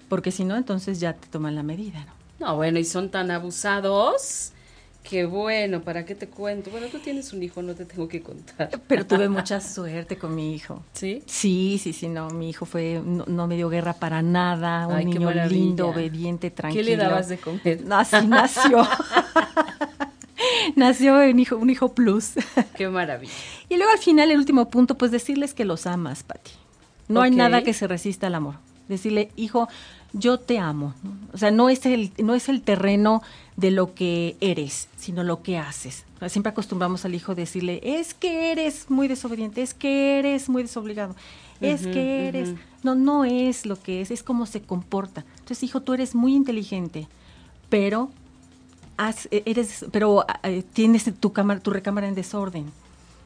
Porque si no, entonces ya te toman la medida, ¿no? No, bueno, y son tan abusados Qué bueno, ¿para qué te cuento? Bueno, tú tienes un hijo, no te tengo que contar. [laughs] Pero tuve mucha suerte con mi hijo. ¿Sí? Sí, sí, sí, no, mi hijo fue, no, me dio guerra para nada, un niño lindo, obediente, tranquilo. ¿Qué le dabas de comer? Así nació. [laughs] nació un hijo, un hijo plus. Qué maravilla. Y luego al final, el último punto, pues decirles que los amas, Pati. No hay nada que se resista al amor. Decirle, hijo, yo te amo. O sea, no es el, no es el terreno de lo que eres, sino lo que haces. Siempre acostumbramos al hijo a decirle, es que eres muy desobediente, es que eres muy desobligado, es que eres... No, no es lo que es, es cómo se comporta. Entonces, hijo, tú eres muy inteligente, pero e, eres, pero eh, tienes tu cámara, tu recámara en desorden.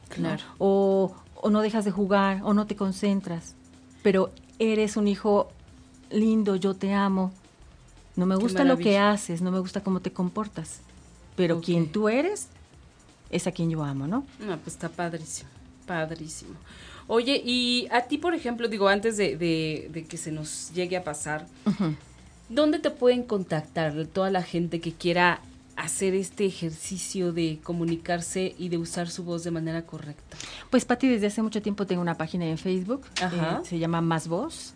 Claro. O, o no dejas de jugar, o no te concentras. Pero eres un hijo lindo, yo te amo, no me gusta lo que haces, no me gusta cómo te comportas, pero quien tú eres es a quien yo amo, ¿no? No, pues está padrísimo, padrísimo. Oye, y a ti, por ejemplo, digo, antes de, de, que se nos llegue a pasar, ¿dónde te pueden contactar toda la gente que quiera hacer este ejercicio de comunicarse y de usar su voz de manera correcta? Pues Pati, desde hace mucho tiempo tengo una página en Facebook, eh, se llama Más Voz.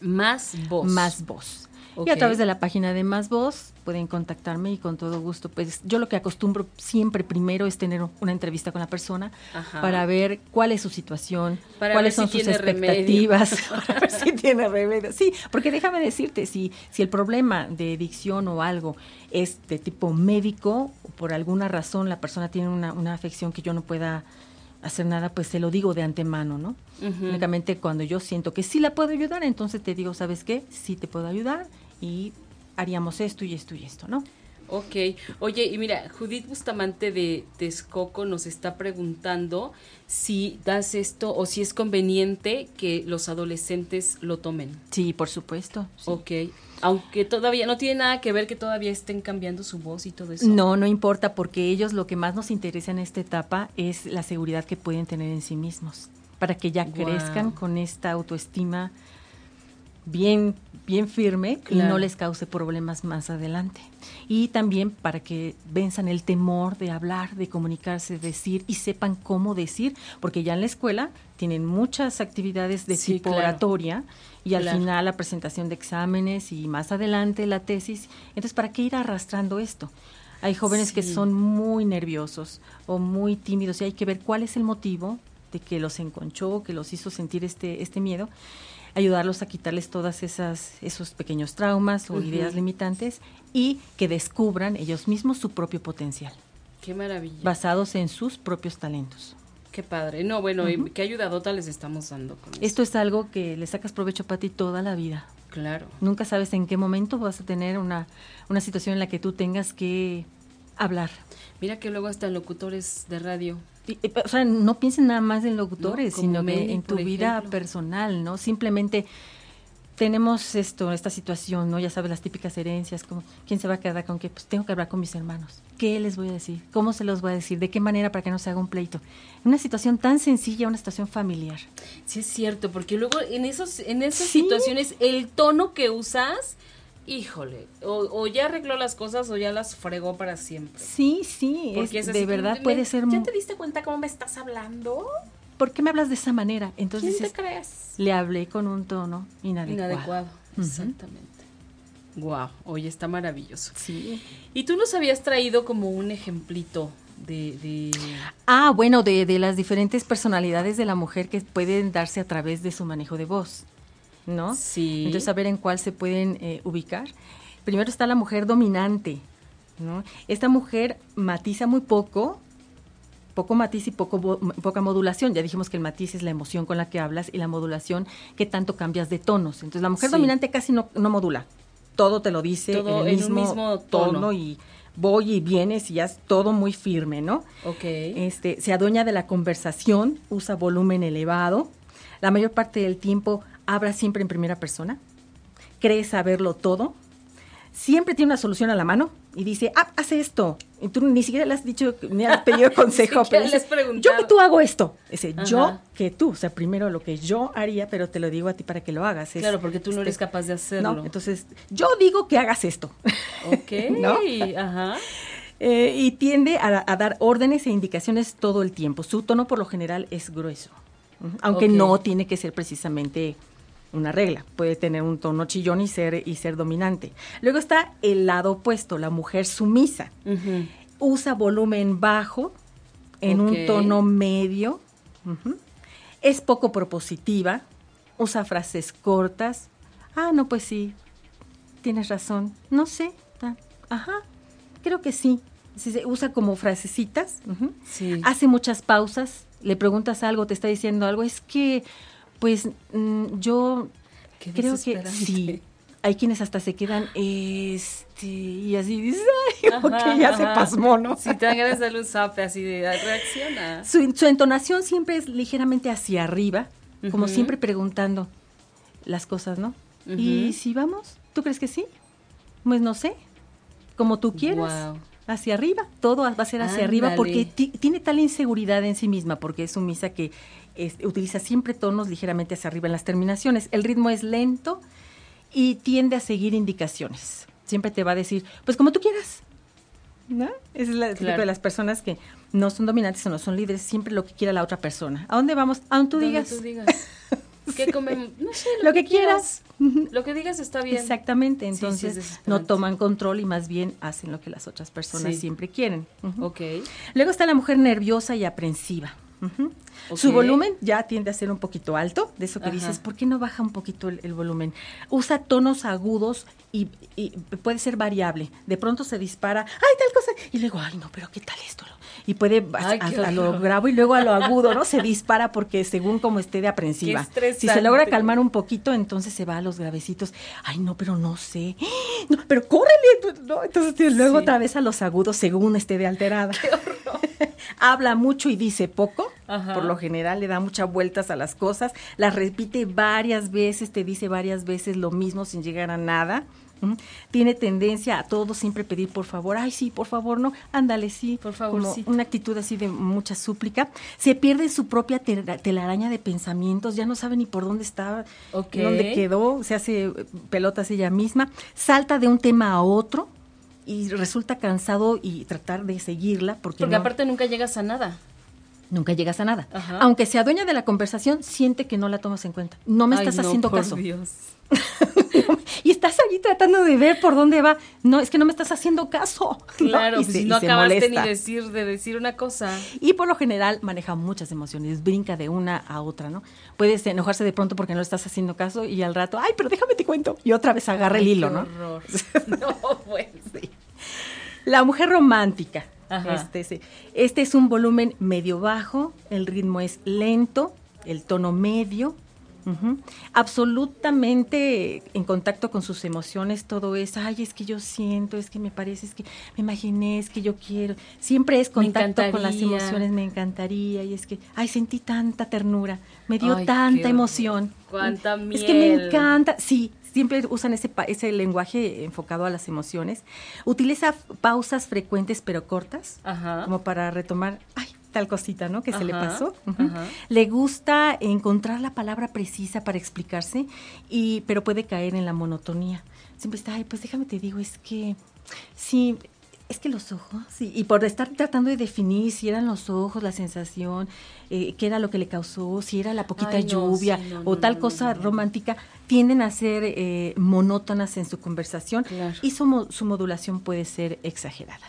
Más Voz. Más Voz. Y a través de la página de Más Voz pueden contactarme y con todo gusto. Pues yo lo que acostumbro siempre primero es tener una entrevista con la persona para ver cuál es su situación, cuáles son sus expectativas, [laughs] [laughs] para ver si tiene remedio. Sí, porque déjame decirte, si, si el problema de adicción o algo es de tipo médico, o por alguna razón la persona tiene una, una afección que yo no pueda hacer nada, pues se lo digo de antemano, ¿no? Únicamente cuando yo siento que sí la puedo ayudar, entonces te digo, ¿sabes qué? Sí te puedo ayudar y haríamos esto y esto y esto, ¿no? Ok. Oye, y mira, Judith Bustamante de Texcoco nos está preguntando si das esto o si es conveniente que los adolescentes lo tomen. Sí, por supuesto. Ok. Aunque todavía no tiene nada que ver que todavía estén cambiando su voz y todo eso. No, no importa, porque ellos lo que más nos interesa en esta etapa es la seguridad que pueden tener en sí mismos, para que ya crezcan con esta autoestima bien, bien firme y no les cause problemas más adelante. Y también para que venzan el temor de hablar, de comunicarse, decir y sepan cómo decir, porque ya en la escuela tienen muchas actividades de tipo oratoria y al final la presentación de exámenes y más adelante la tesis. Entonces, ¿para qué ir arrastrando esto? Hay jóvenes que son muy nerviosos o muy tímidos y hay que ver cuál es el motivo de que los enconchó, que los hizo sentir este, este miedo ayudarlos a quitarles todas esas esos pequeños traumas o ideas limitantes y que descubran ellos mismos su propio potencial. Qué maravilla. Basados en sus propios talentos. Qué padre. No, bueno, qué ayudadota les estamos dando con esto. es algo que le sacas provecho para ti toda la vida. Claro. Nunca sabes en qué momento vas a tener una, una situación en la que tú tengas que hablar. Mira que luego hasta locutores de radio o sea, no piensen nada más en locutores, sino que en tu vida personal, ¿no? Simplemente tenemos esto, esta situación, ¿no? Ya sabes, las típicas herencias, como quién se va a quedar con qué, pues tengo que hablar con mis hermanos. ¿Qué les voy a decir? ¿Cómo se los voy a decir? ¿De qué manera para que no se haga un pleito? Una situación tan sencilla, una situación familiar. Sí, es cierto, porque luego en esos, en esas situaciones, el tono que usas, híjole, o, ya arregló las cosas o ya las fregó para siempre. Sí, sí, porque es, de verdad puede ser. ¿Ya te diste cuenta cómo me estás hablando? ¿por qué me hablas de esa manera? Entonces, ¿Quién te crees? Le hablé con un tono inadecuado. Inadecuado, exactamente. Wow, oye, está maravilloso. Sí. Y tú nos habías traído como un ejemplito de... Ah, bueno, de, de, las diferentes personalidades de la mujer que pueden darse a través de su manejo de voz, ¿no? Sí. Entonces, a ver en cuál se pueden eh, ubicar. Primero está la mujer dominante, ¿no? Esta mujer matiza muy poco, poco matiz y poco, poca modulación. Ya dijimos que el matiz es la emoción con la que hablas y la modulación que tanto cambias de tonos. Entonces la mujer dominante casi no, no, modula. Todo te lo dice en el mismo, tono. y voy y vienes y ya es todo muy firme, ¿no? Ok. Este, se adueña de la conversación, usa volumen elevado. La mayor parte del tiempo habla siempre en primera persona. Cree saberlo todo siempre tiene una solución a la mano y dice, ah, hace esto. Y tú ni siquiera le has dicho, ni has [laughs] pedido consejo, pero yo que tú hago esto. Ese yo que tú, o sea, primero lo que yo haría, pero te lo digo a ti para que lo hagas. claro, porque tú no eres este, capaz de hacerlo. entonces, yo digo que hagas esto. [laughs] Ok, [laughs] ajá. Eh, y tiende a, dar órdenes e indicaciones todo el tiempo. Su tono por lo general es grueso, aunque no tiene que ser precisamente una regla. Puede tener un tono chillón y ser, y ser dominante. Luego está el lado opuesto, la mujer sumisa. Usa volumen bajo en un tono medio. Es poco propositiva. Usa frases cortas. Ah, no, pues sí. Tienes razón. No sé. Ajá. Creo que sí. Se usa como frasecitas. Hace muchas pausas. Le preguntas algo, te está diciendo algo. Es que pues mm, yo creo que sí. Hay quienes hasta se quedan, este, y así dices, ay, ya se pasmó, ¿no? Si te dan ganas de así de reacciona. Su, entonación siempre es ligeramente hacia arriba, como siempre preguntando las cosas, ¿no? Y si vamos, ¿tú crees que sí? Pues no sé, como tú quieras. Hacia arriba, todo va a ser hacia arriba porque tiene tal inseguridad en sí misma, porque es sumisa que utiliza siempre tonos ligeramente hacia arriba en las terminaciones. El ritmo es lento y tiende a seguir indicaciones. Siempre te va a decir, pues como tú quieras. ¿No? Esa es la de las personas que no son dominantes o no son líderes, siempre lo que quiera la otra persona. ¿A dónde vamos? A donde tú digas. [laughs] ¿Qué comemos? No sé, lo, que, quieras. Lo que digas está bien. Exactamente, entonces no toman control y más bien hacen lo que las otras personas siempre quieren. Ok. Luego está la mujer nerviosa y aprensiva. Su volumen ya tiende a ser un poquito alto, de eso que dices, ¿por qué no baja un poquito el, volumen? Usa tonos agudos y, puede ser variable. De pronto se dispara, ¡ay, tal cosa! Y luego, ¡ay, no, pero qué tal esto! Y puede a, lo gravo y luego a lo [laughs] agudo, ¿no? Se dispara porque según como esté de aprensiva. Si se logra calmar un poquito, entonces se va a los gravecitos. ¡Ay, no, pero no sé! [gasps] No, pero córrele! ¿no? Entonces luego otra vez a los agudos según esté de alterada. ¡Qué horror! [laughs] Habla mucho y dice poco. Por lo general le da muchas vueltas a las cosas. Las repite varias veces, te dice varias veces lo mismo sin llegar a nada. Tiene tendencia a todo siempre pedir por favor, ay sí, por favor, no, ándale, sí, por favor, sí. una actitud así de mucha súplica. Se pierde su propia telaraña de pensamientos, ya no sabe ni por dónde está, dónde quedó, se hace pelotas ella misma, salta de un tema a otro, y resulta cansado y tratar de seguirla porque porque aparte nunca llegas a nada nunca llegas a nada. Aunque sea dueña de la conversación siente que no la tomas en cuenta. No me estás haciendo por caso. Dios. [laughs] y estás allí tratando de ver por dónde va. No es que no me estás haciendo caso claro ¿no? Pues si no acabaste ni decir de decir una cosa. Y por lo general maneja muchas emociones brinca de una a otra no puedes enojarse de pronto porque no le estás haciendo caso y al rato ay pero déjame te cuento y otra vez agarra el hilo no [laughs] [laughs] no pues sí. La mujer romántica. Este, este es un volumen medio bajo, el ritmo es lento, el tono medio, Absolutamente en contacto con sus emociones, todo es, ay, es que yo siento, es que me parece, es que me imaginé, es que yo quiero. Siempre es contacto con las emociones, me encantaría, y es que, ay, sentí tanta ternura, me dio tanta emoción. Cuánta Es que me encanta, sí, siempre usan ese, ese lenguaje enfocado a las emociones. Utiliza pausas frecuentes pero cortas, como para retomar, ay, tal cosita, ¿no? Que se le pasó. Le gusta encontrar la palabra precisa para explicarse, y, pero puede caer en la monotonía. Siempre está, ay, pues déjame te digo, es que sí, es que los ojos, sí, y por estar tratando de definir si eran los ojos, la sensación, eh, qué era lo que le causó, si era la poquita lluvia o tal cosa romántica, tienden a ser eh, monótonas en su conversación y su, su, modulación puede ser exagerada.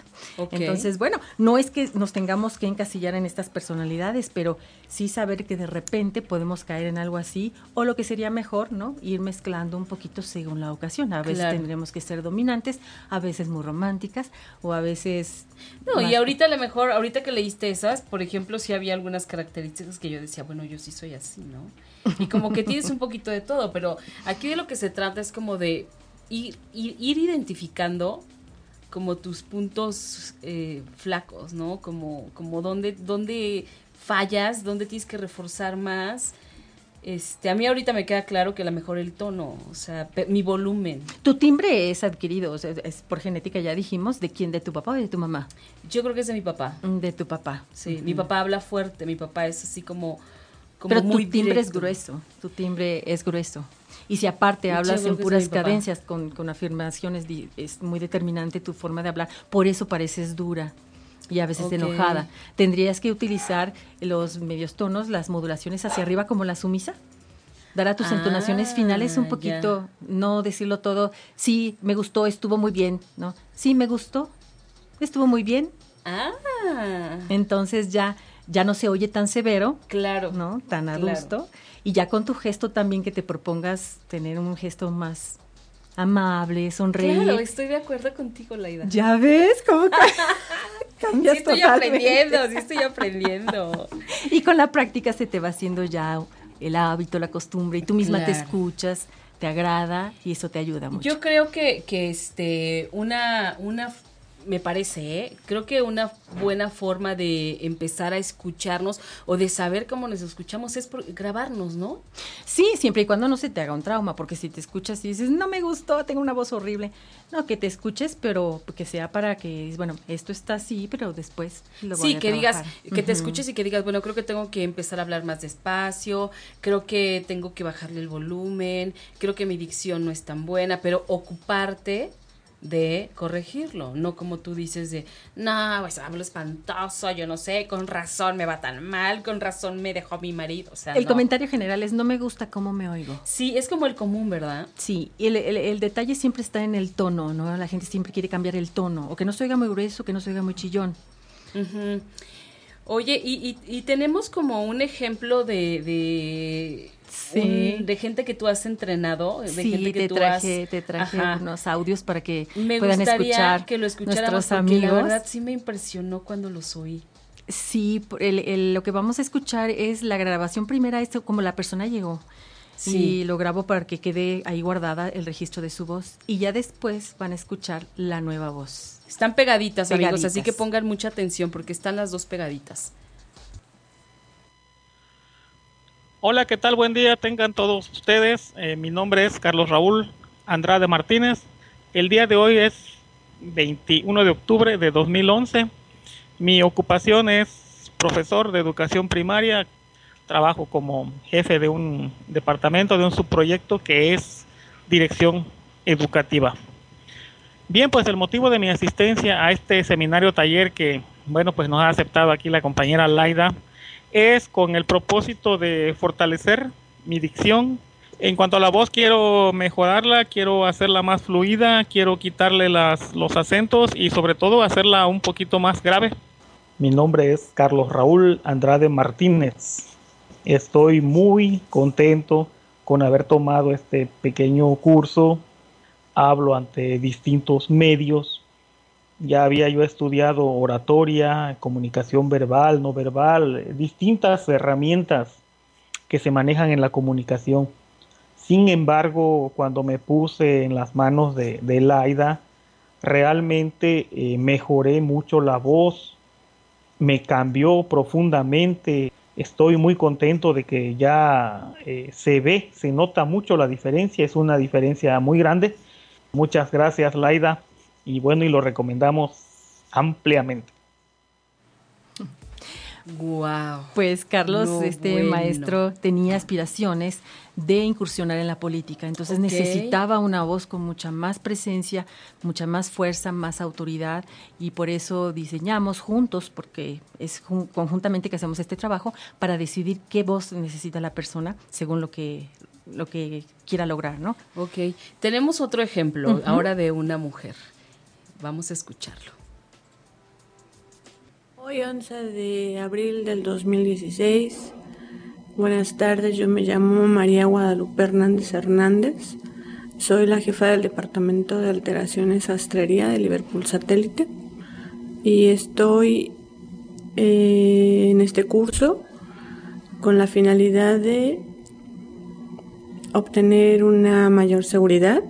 Entonces, bueno, no es que nos tengamos que encasillar en estas personalidades, pero sí saber que de repente podemos caer en algo así o lo que sería mejor, ¿no? Ir mezclando un poquito según la ocasión. A veces tendremos que ser dominantes, a veces muy románticas o a veces... No, y ahorita a lo mejor, ahorita que leíste esas, por ejemplo, si había algunas características que yo decía, bueno, yo sí soy así, ¿no? Y como que tienes un poquito de todo, pero aquí de lo que se trata es como de ir, ir, identificando como tus puntos eh, flacos, ¿no? Como, como dónde, dónde fallas, dónde tienes que reforzar más. Este, a mí ahorita me queda claro que a lo mejor el tono, o sea, mi volumen. Tu timbre es adquirido, o sea, es por genética, ya dijimos, ¿de quién? ¿De tu papá o de tu mamá? Yo creo que es de mi papá. De tu papá. Sí, mi papá habla fuerte, mi papá es así como pero tu timbre es grueso, tu timbre es grueso. Y si aparte hablas en puras cadencias, con, con afirmaciones, es muy determinante tu forma de hablar, por eso pareces dura y a veces enojada. Tendrías que utilizar los medios tonos, las modulaciones hacia arriba como la sumisa. Dar a tus entonaciones finales un ah, poquito, no decirlo todo, sí, me gustó, estuvo muy bien, ¿no? Sí, me gustó, estuvo muy bien. Ah. Entonces ya ya no se oye tan severo, claro, ¿no? Tan adusto. Y ya con tu gesto también que te propongas tener un gesto más amable, sonreír. Claro, estoy de acuerdo contigo, Laida. ¿Ya ves cómo [laughs] cambias sí estoy aprendiendo, sí estoy aprendiendo. [laughs] y con la práctica se te va haciendo ya el hábito, la costumbre, y tú misma te escuchas, te agrada y eso te ayuda mucho. Yo creo que, que este, una, una me parece, ¿eh? creo que una buena forma de empezar a escucharnos o de saber cómo nos escuchamos es por grabarnos, ¿no? Sí, siempre y cuando no se te haga un trauma, porque si te escuchas y dices, no me gustó, tengo una voz horrible, no, que te escuches, pero que sea para que, bueno, esto está así, pero después lo voy Sí, que digas, que te escuches y que digas, bueno, creo que tengo que empezar a hablar más despacio, creo que tengo que bajarle el volumen, creo que mi dicción no es tan buena, pero ocuparte de corregirlo, no como tú dices de, no, pues hablo espantoso, yo no sé, con razón me va tan mal, con razón me dejó mi marido, o sea, El comentario general es, no me gusta cómo me oigo. Sí, es como el común, ¿verdad? Sí, y el, detalle siempre está en el tono, ¿no? La gente siempre quiere cambiar el tono, o que no se oiga muy grueso, que no se oiga muy chillón. Oye, y, y, tenemos como un ejemplo de sí. de gente que tú has entrenado, de gente que te tú traje, has... te traje unos audios para que puedan escuchar que lo nuestros amigos. La verdad sí me impresionó cuando los oí. Sí, lo que vamos a escuchar es la grabación primera, es como la persona llegó. Sí. Y lo grabo para que quede ahí guardada el registro de su voz. Y ya después van a escuchar la nueva voz. Están pegaditas, pegaditas. amigos, así que pongan mucha atención porque están las dos pegaditas. Hola, ¿qué tal? Buen día, tengan todos ustedes. Eh, mi nombre es Carlos Raúl Andrade Martínez. El día de hoy es 21 de octubre de 2011. Mi ocupación es profesor de educación primaria. Trabajo como jefe de un departamento, de un subproyecto que es dirección educativa. Bien, pues el motivo de mi asistencia a este seminario taller que, bueno, pues nos ha aceptado aquí la compañera Laida es con el propósito de fortalecer mi dicción. En cuanto a la voz, quiero mejorarla, quiero hacerla más fluida, quiero quitarle las, los acentos y sobre todo hacerla un poquito más grave. Mi nombre es Carlos Raúl Andrade Martínez. Estoy muy contento con haber tomado este pequeño curso. Hablo ante distintos medios ya había yo estudiado oratoria, comunicación verbal, no verbal, distintas herramientas que se manejan en la comunicación. Sin embargo, cuando me puse en las manos de, de Laida, realmente eh, mejoré mucho la voz, me cambió profundamente. Estoy muy contento de que ya eh, se ve, se nota mucho la diferencia, es una diferencia muy grande. Muchas gracias Laida y bueno, y lo recomendamos ampliamente. Wow. Pues Carlos, este maestro tenía aspiraciones de incursionar en la política, entonces necesitaba una voz con mucha más presencia, mucha más fuerza, más autoridad y por eso diseñamos juntos, porque es conjuntamente que hacemos este trabajo para decidir qué voz necesita la persona según lo que lo que quiera lograr, ¿no? Ok. Tenemos otro ejemplo ahora de una mujer. Vamos a escucharlo. Hoy 11 de abril del 2016. Buenas tardes, yo me llamo María Guadalupe Hernández Hernández. Soy la jefa del Departamento de Alteraciones Sastrería de Liverpool Satélite y estoy eh, en este curso con la finalidad de obtener una mayor seguridad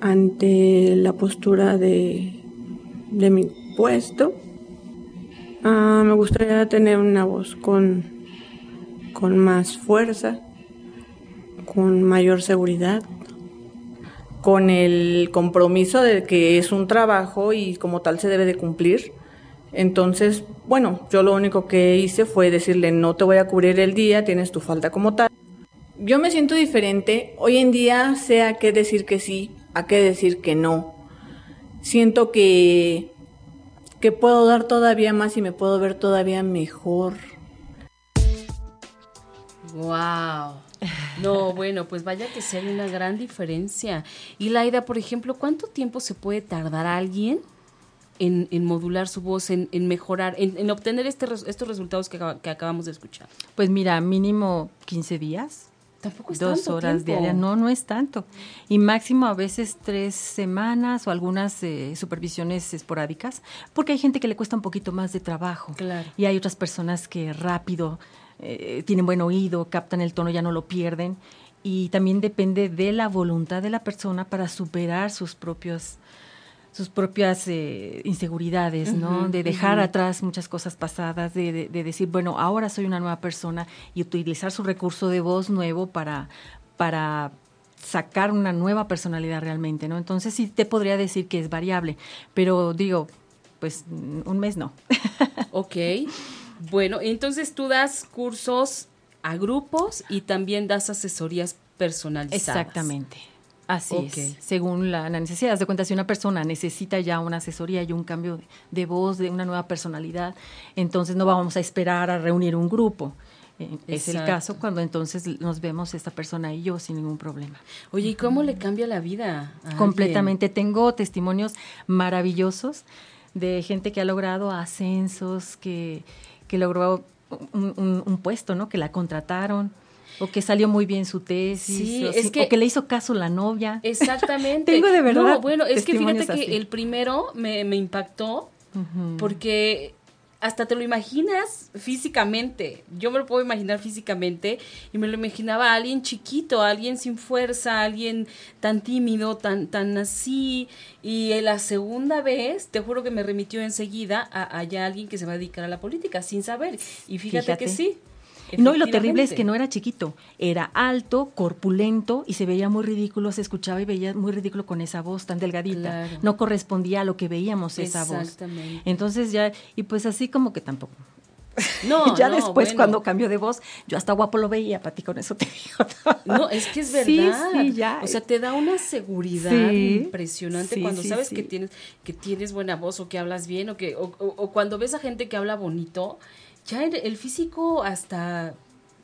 ante la postura de, mi puesto Ah, me gustaría tener una voz con, con más fuerza, con mayor seguridad, con el compromiso de que es un trabajo y como tal se debe de cumplir. Entonces, bueno, yo lo único que hice fue decirle, no te voy a cubrir el día, tienes tu falta como tal. Yo me siento diferente. Hoy en día sé a qué decir que sí, a qué decir que no. Siento que que puedo dar todavía más y me puedo ver todavía mejor. Wow. No, bueno, pues vaya que sea una gran diferencia. Y Laida, por ejemplo, ¿cuánto tiempo se puede tardar alguien en, modular su voz, en, mejorar, en, obtener este, estos resultados que, que, acabamos de escuchar? Pues mira, mínimo 15 días. Tampoco es Dos horas diarias, no, no es tanto. Y máximo a veces tres semanas o algunas eh, supervisiones esporádicas, porque hay gente que le cuesta un poquito más de trabajo. Claro. Y hay otras personas que rápido eh, tienen buen oído, captan el tono, ya no lo pierden. Y también depende de la voluntad de la persona para superar sus propios sus propias eh, inseguridades, ¿no? De dejar atrás muchas cosas pasadas, de, decir, bueno, ahora soy una nueva persona y utilizar su recurso de voz nuevo para, para sacar una nueva personalidad realmente, ¿no? Entonces sí te podría decir que es variable, pero digo, pues un mes no. [laughs] ok. Bueno, entonces tú das cursos a grupos y también das asesorías personalizadas. Exactamente. Así es, según la, necesidad. de cuenta, si una persona necesita ya una asesoría y un cambio de, voz, de una nueva personalidad, entonces no vamos a esperar a reunir un grupo. Eh, es el caso cuando entonces nos vemos esta persona y yo sin ningún problema. Oye, ¿y cómo le cambia la vida? Completamente. Tengo testimonios maravillosos de gente que ha logrado ascensos, que, que logró un puesto, ¿no? Que la contrataron o que salió muy bien su tesis, o, es que, le hizo caso la novia. Exactamente. [laughs] Tengo de verdad. No, bueno, es que fíjate que el primero me, me impactó porque hasta te lo imaginas físicamente. Yo me lo puedo imaginar físicamente y me lo imaginaba a alguien chiquito, alguien sin fuerza, alguien tan tímido, tan, tan así. Y la segunda vez, te juro que me remitió enseguida a, a alguien que se va a dedicar a la política sin saber. Y fíjate. que sí. No, y lo terrible es que no era chiquito, era alto, corpulento y se veía muy ridículo, se escuchaba y veía muy ridículo con esa voz tan delgadita. No correspondía a lo que veíamos esa voz. Entonces ya, y pues así como que tampoco. No, [laughs] ya después cuando cambió de voz, yo hasta guapo lo veía, Pati, con eso te digo. No, es que es [laughs] verdad. Sí, ya. O sea, te da una seguridad impresionante cuando sabes que tienes que tienes buena voz o que hablas bien o que o cuando ves a gente que habla bonito ya el, físico hasta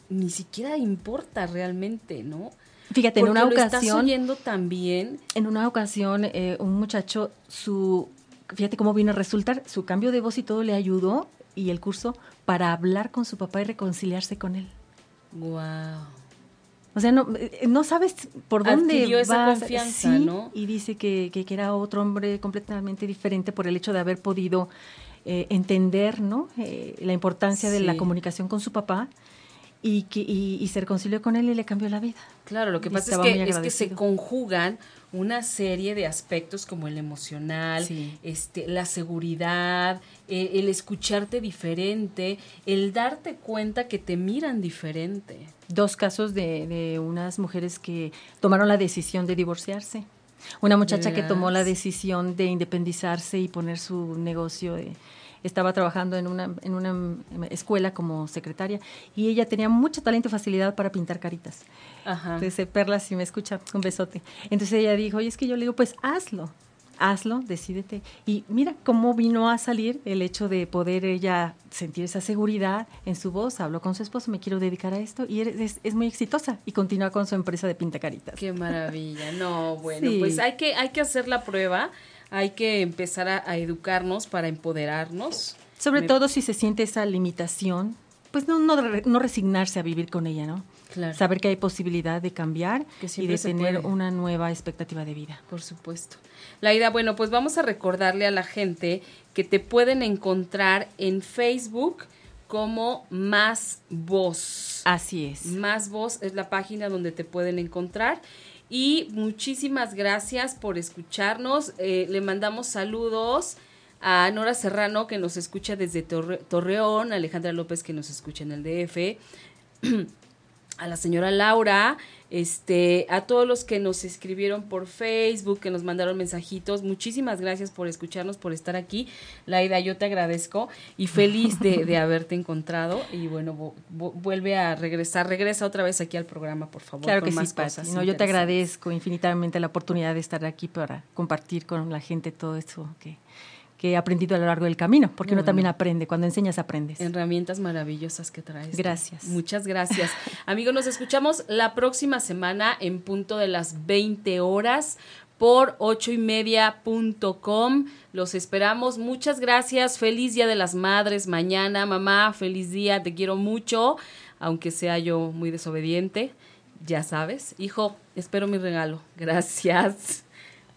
ni siquiera importa realmente, ¿no? Fíjate, en una ocasión. Estás oyendo también. En una ocasión, eh, un muchacho, su. Fíjate cómo vino a resultar, su cambio de voz y todo le ayudó y el curso para hablar con su papá y reconciliarse con él. Wow. O sea, no, eh, no sabes por dónde Adquirió esa confianza, ¿no? Y dice que, que, que, era otro hombre completamente diferente por el hecho de haber podido eh, entender ¿no? Eh, la importancia de la comunicación con su papá y, que, y, se reconcilió con él y le cambió la vida. Claro, lo que pasa es que, es que se conjugan una serie de aspectos como el emocional, este, la seguridad, eh, el escucharte diferente, el darte cuenta que te miran diferente. Dos casos de, de unas mujeres que tomaron la decisión de divorciarse. Una muchacha que tomó la decisión de independizarse y poner su negocio de estaba trabajando en una, en una escuela como secretaria y ella tenía mucho talento y facilidad para pintar caritas. Ajá. Entonces, eh, Perla, si me escucha, un besote. Entonces ella dijo, oye, es que yo le digo, pues hazlo, hazlo, decídete. Y mira cómo vino a salir el hecho de poder ella sentir esa seguridad en su voz. Habló con su esposo, me quiero dedicar a esto y es, es muy exitosa y continúa con su empresa de pintacaritas. Qué maravilla. No, bueno, pues hay que, hay que hacer la prueba hay que empezar a, educarnos para empoderarnos. Sobre todo si se siente esa limitación, pues no, no, resignarse a vivir con ella, ¿no? Claro. Saber que hay posibilidad de cambiar y de tener una nueva expectativa de vida. Por supuesto. Laida, bueno, pues vamos a recordarle a la gente que te pueden encontrar en Facebook como Más Voz. Así es. Más Voz es la página donde te pueden encontrar. Y muchísimas gracias por escucharnos. Eh, le mandamos saludos a Nora Serrano que nos escucha desde Torreón, a Alejandra López que nos escucha en el DF, [clears throat] a la señora Laura, este, a todos los que nos escribieron por Facebook, que nos mandaron mensajitos, muchísimas gracias por escucharnos, por estar aquí. Laida, yo te agradezco y feliz de, haberte encontrado. Y bueno, vuelve a regresar, regresa otra vez aquí al programa, por favor. Claro que sí, No, yo te agradezco infinitamente la oportunidad de estar aquí para compartir con la gente todo esto que que he aprendido a lo largo del camino, porque uno también aprende, cuando enseñas aprendes. Herramientas maravillosas que traes. Gracias. Muchas gracias. [laughs] Amigos, nos escuchamos la próxima semana en punto de las 20 horas por ocho y media.com. Los esperamos. Muchas gracias. Feliz Día de las Madres mañana. Mamá, feliz día. Te quiero mucho, aunque sea yo muy desobediente. Ya sabes. Hijo, espero mi regalo. Gracias.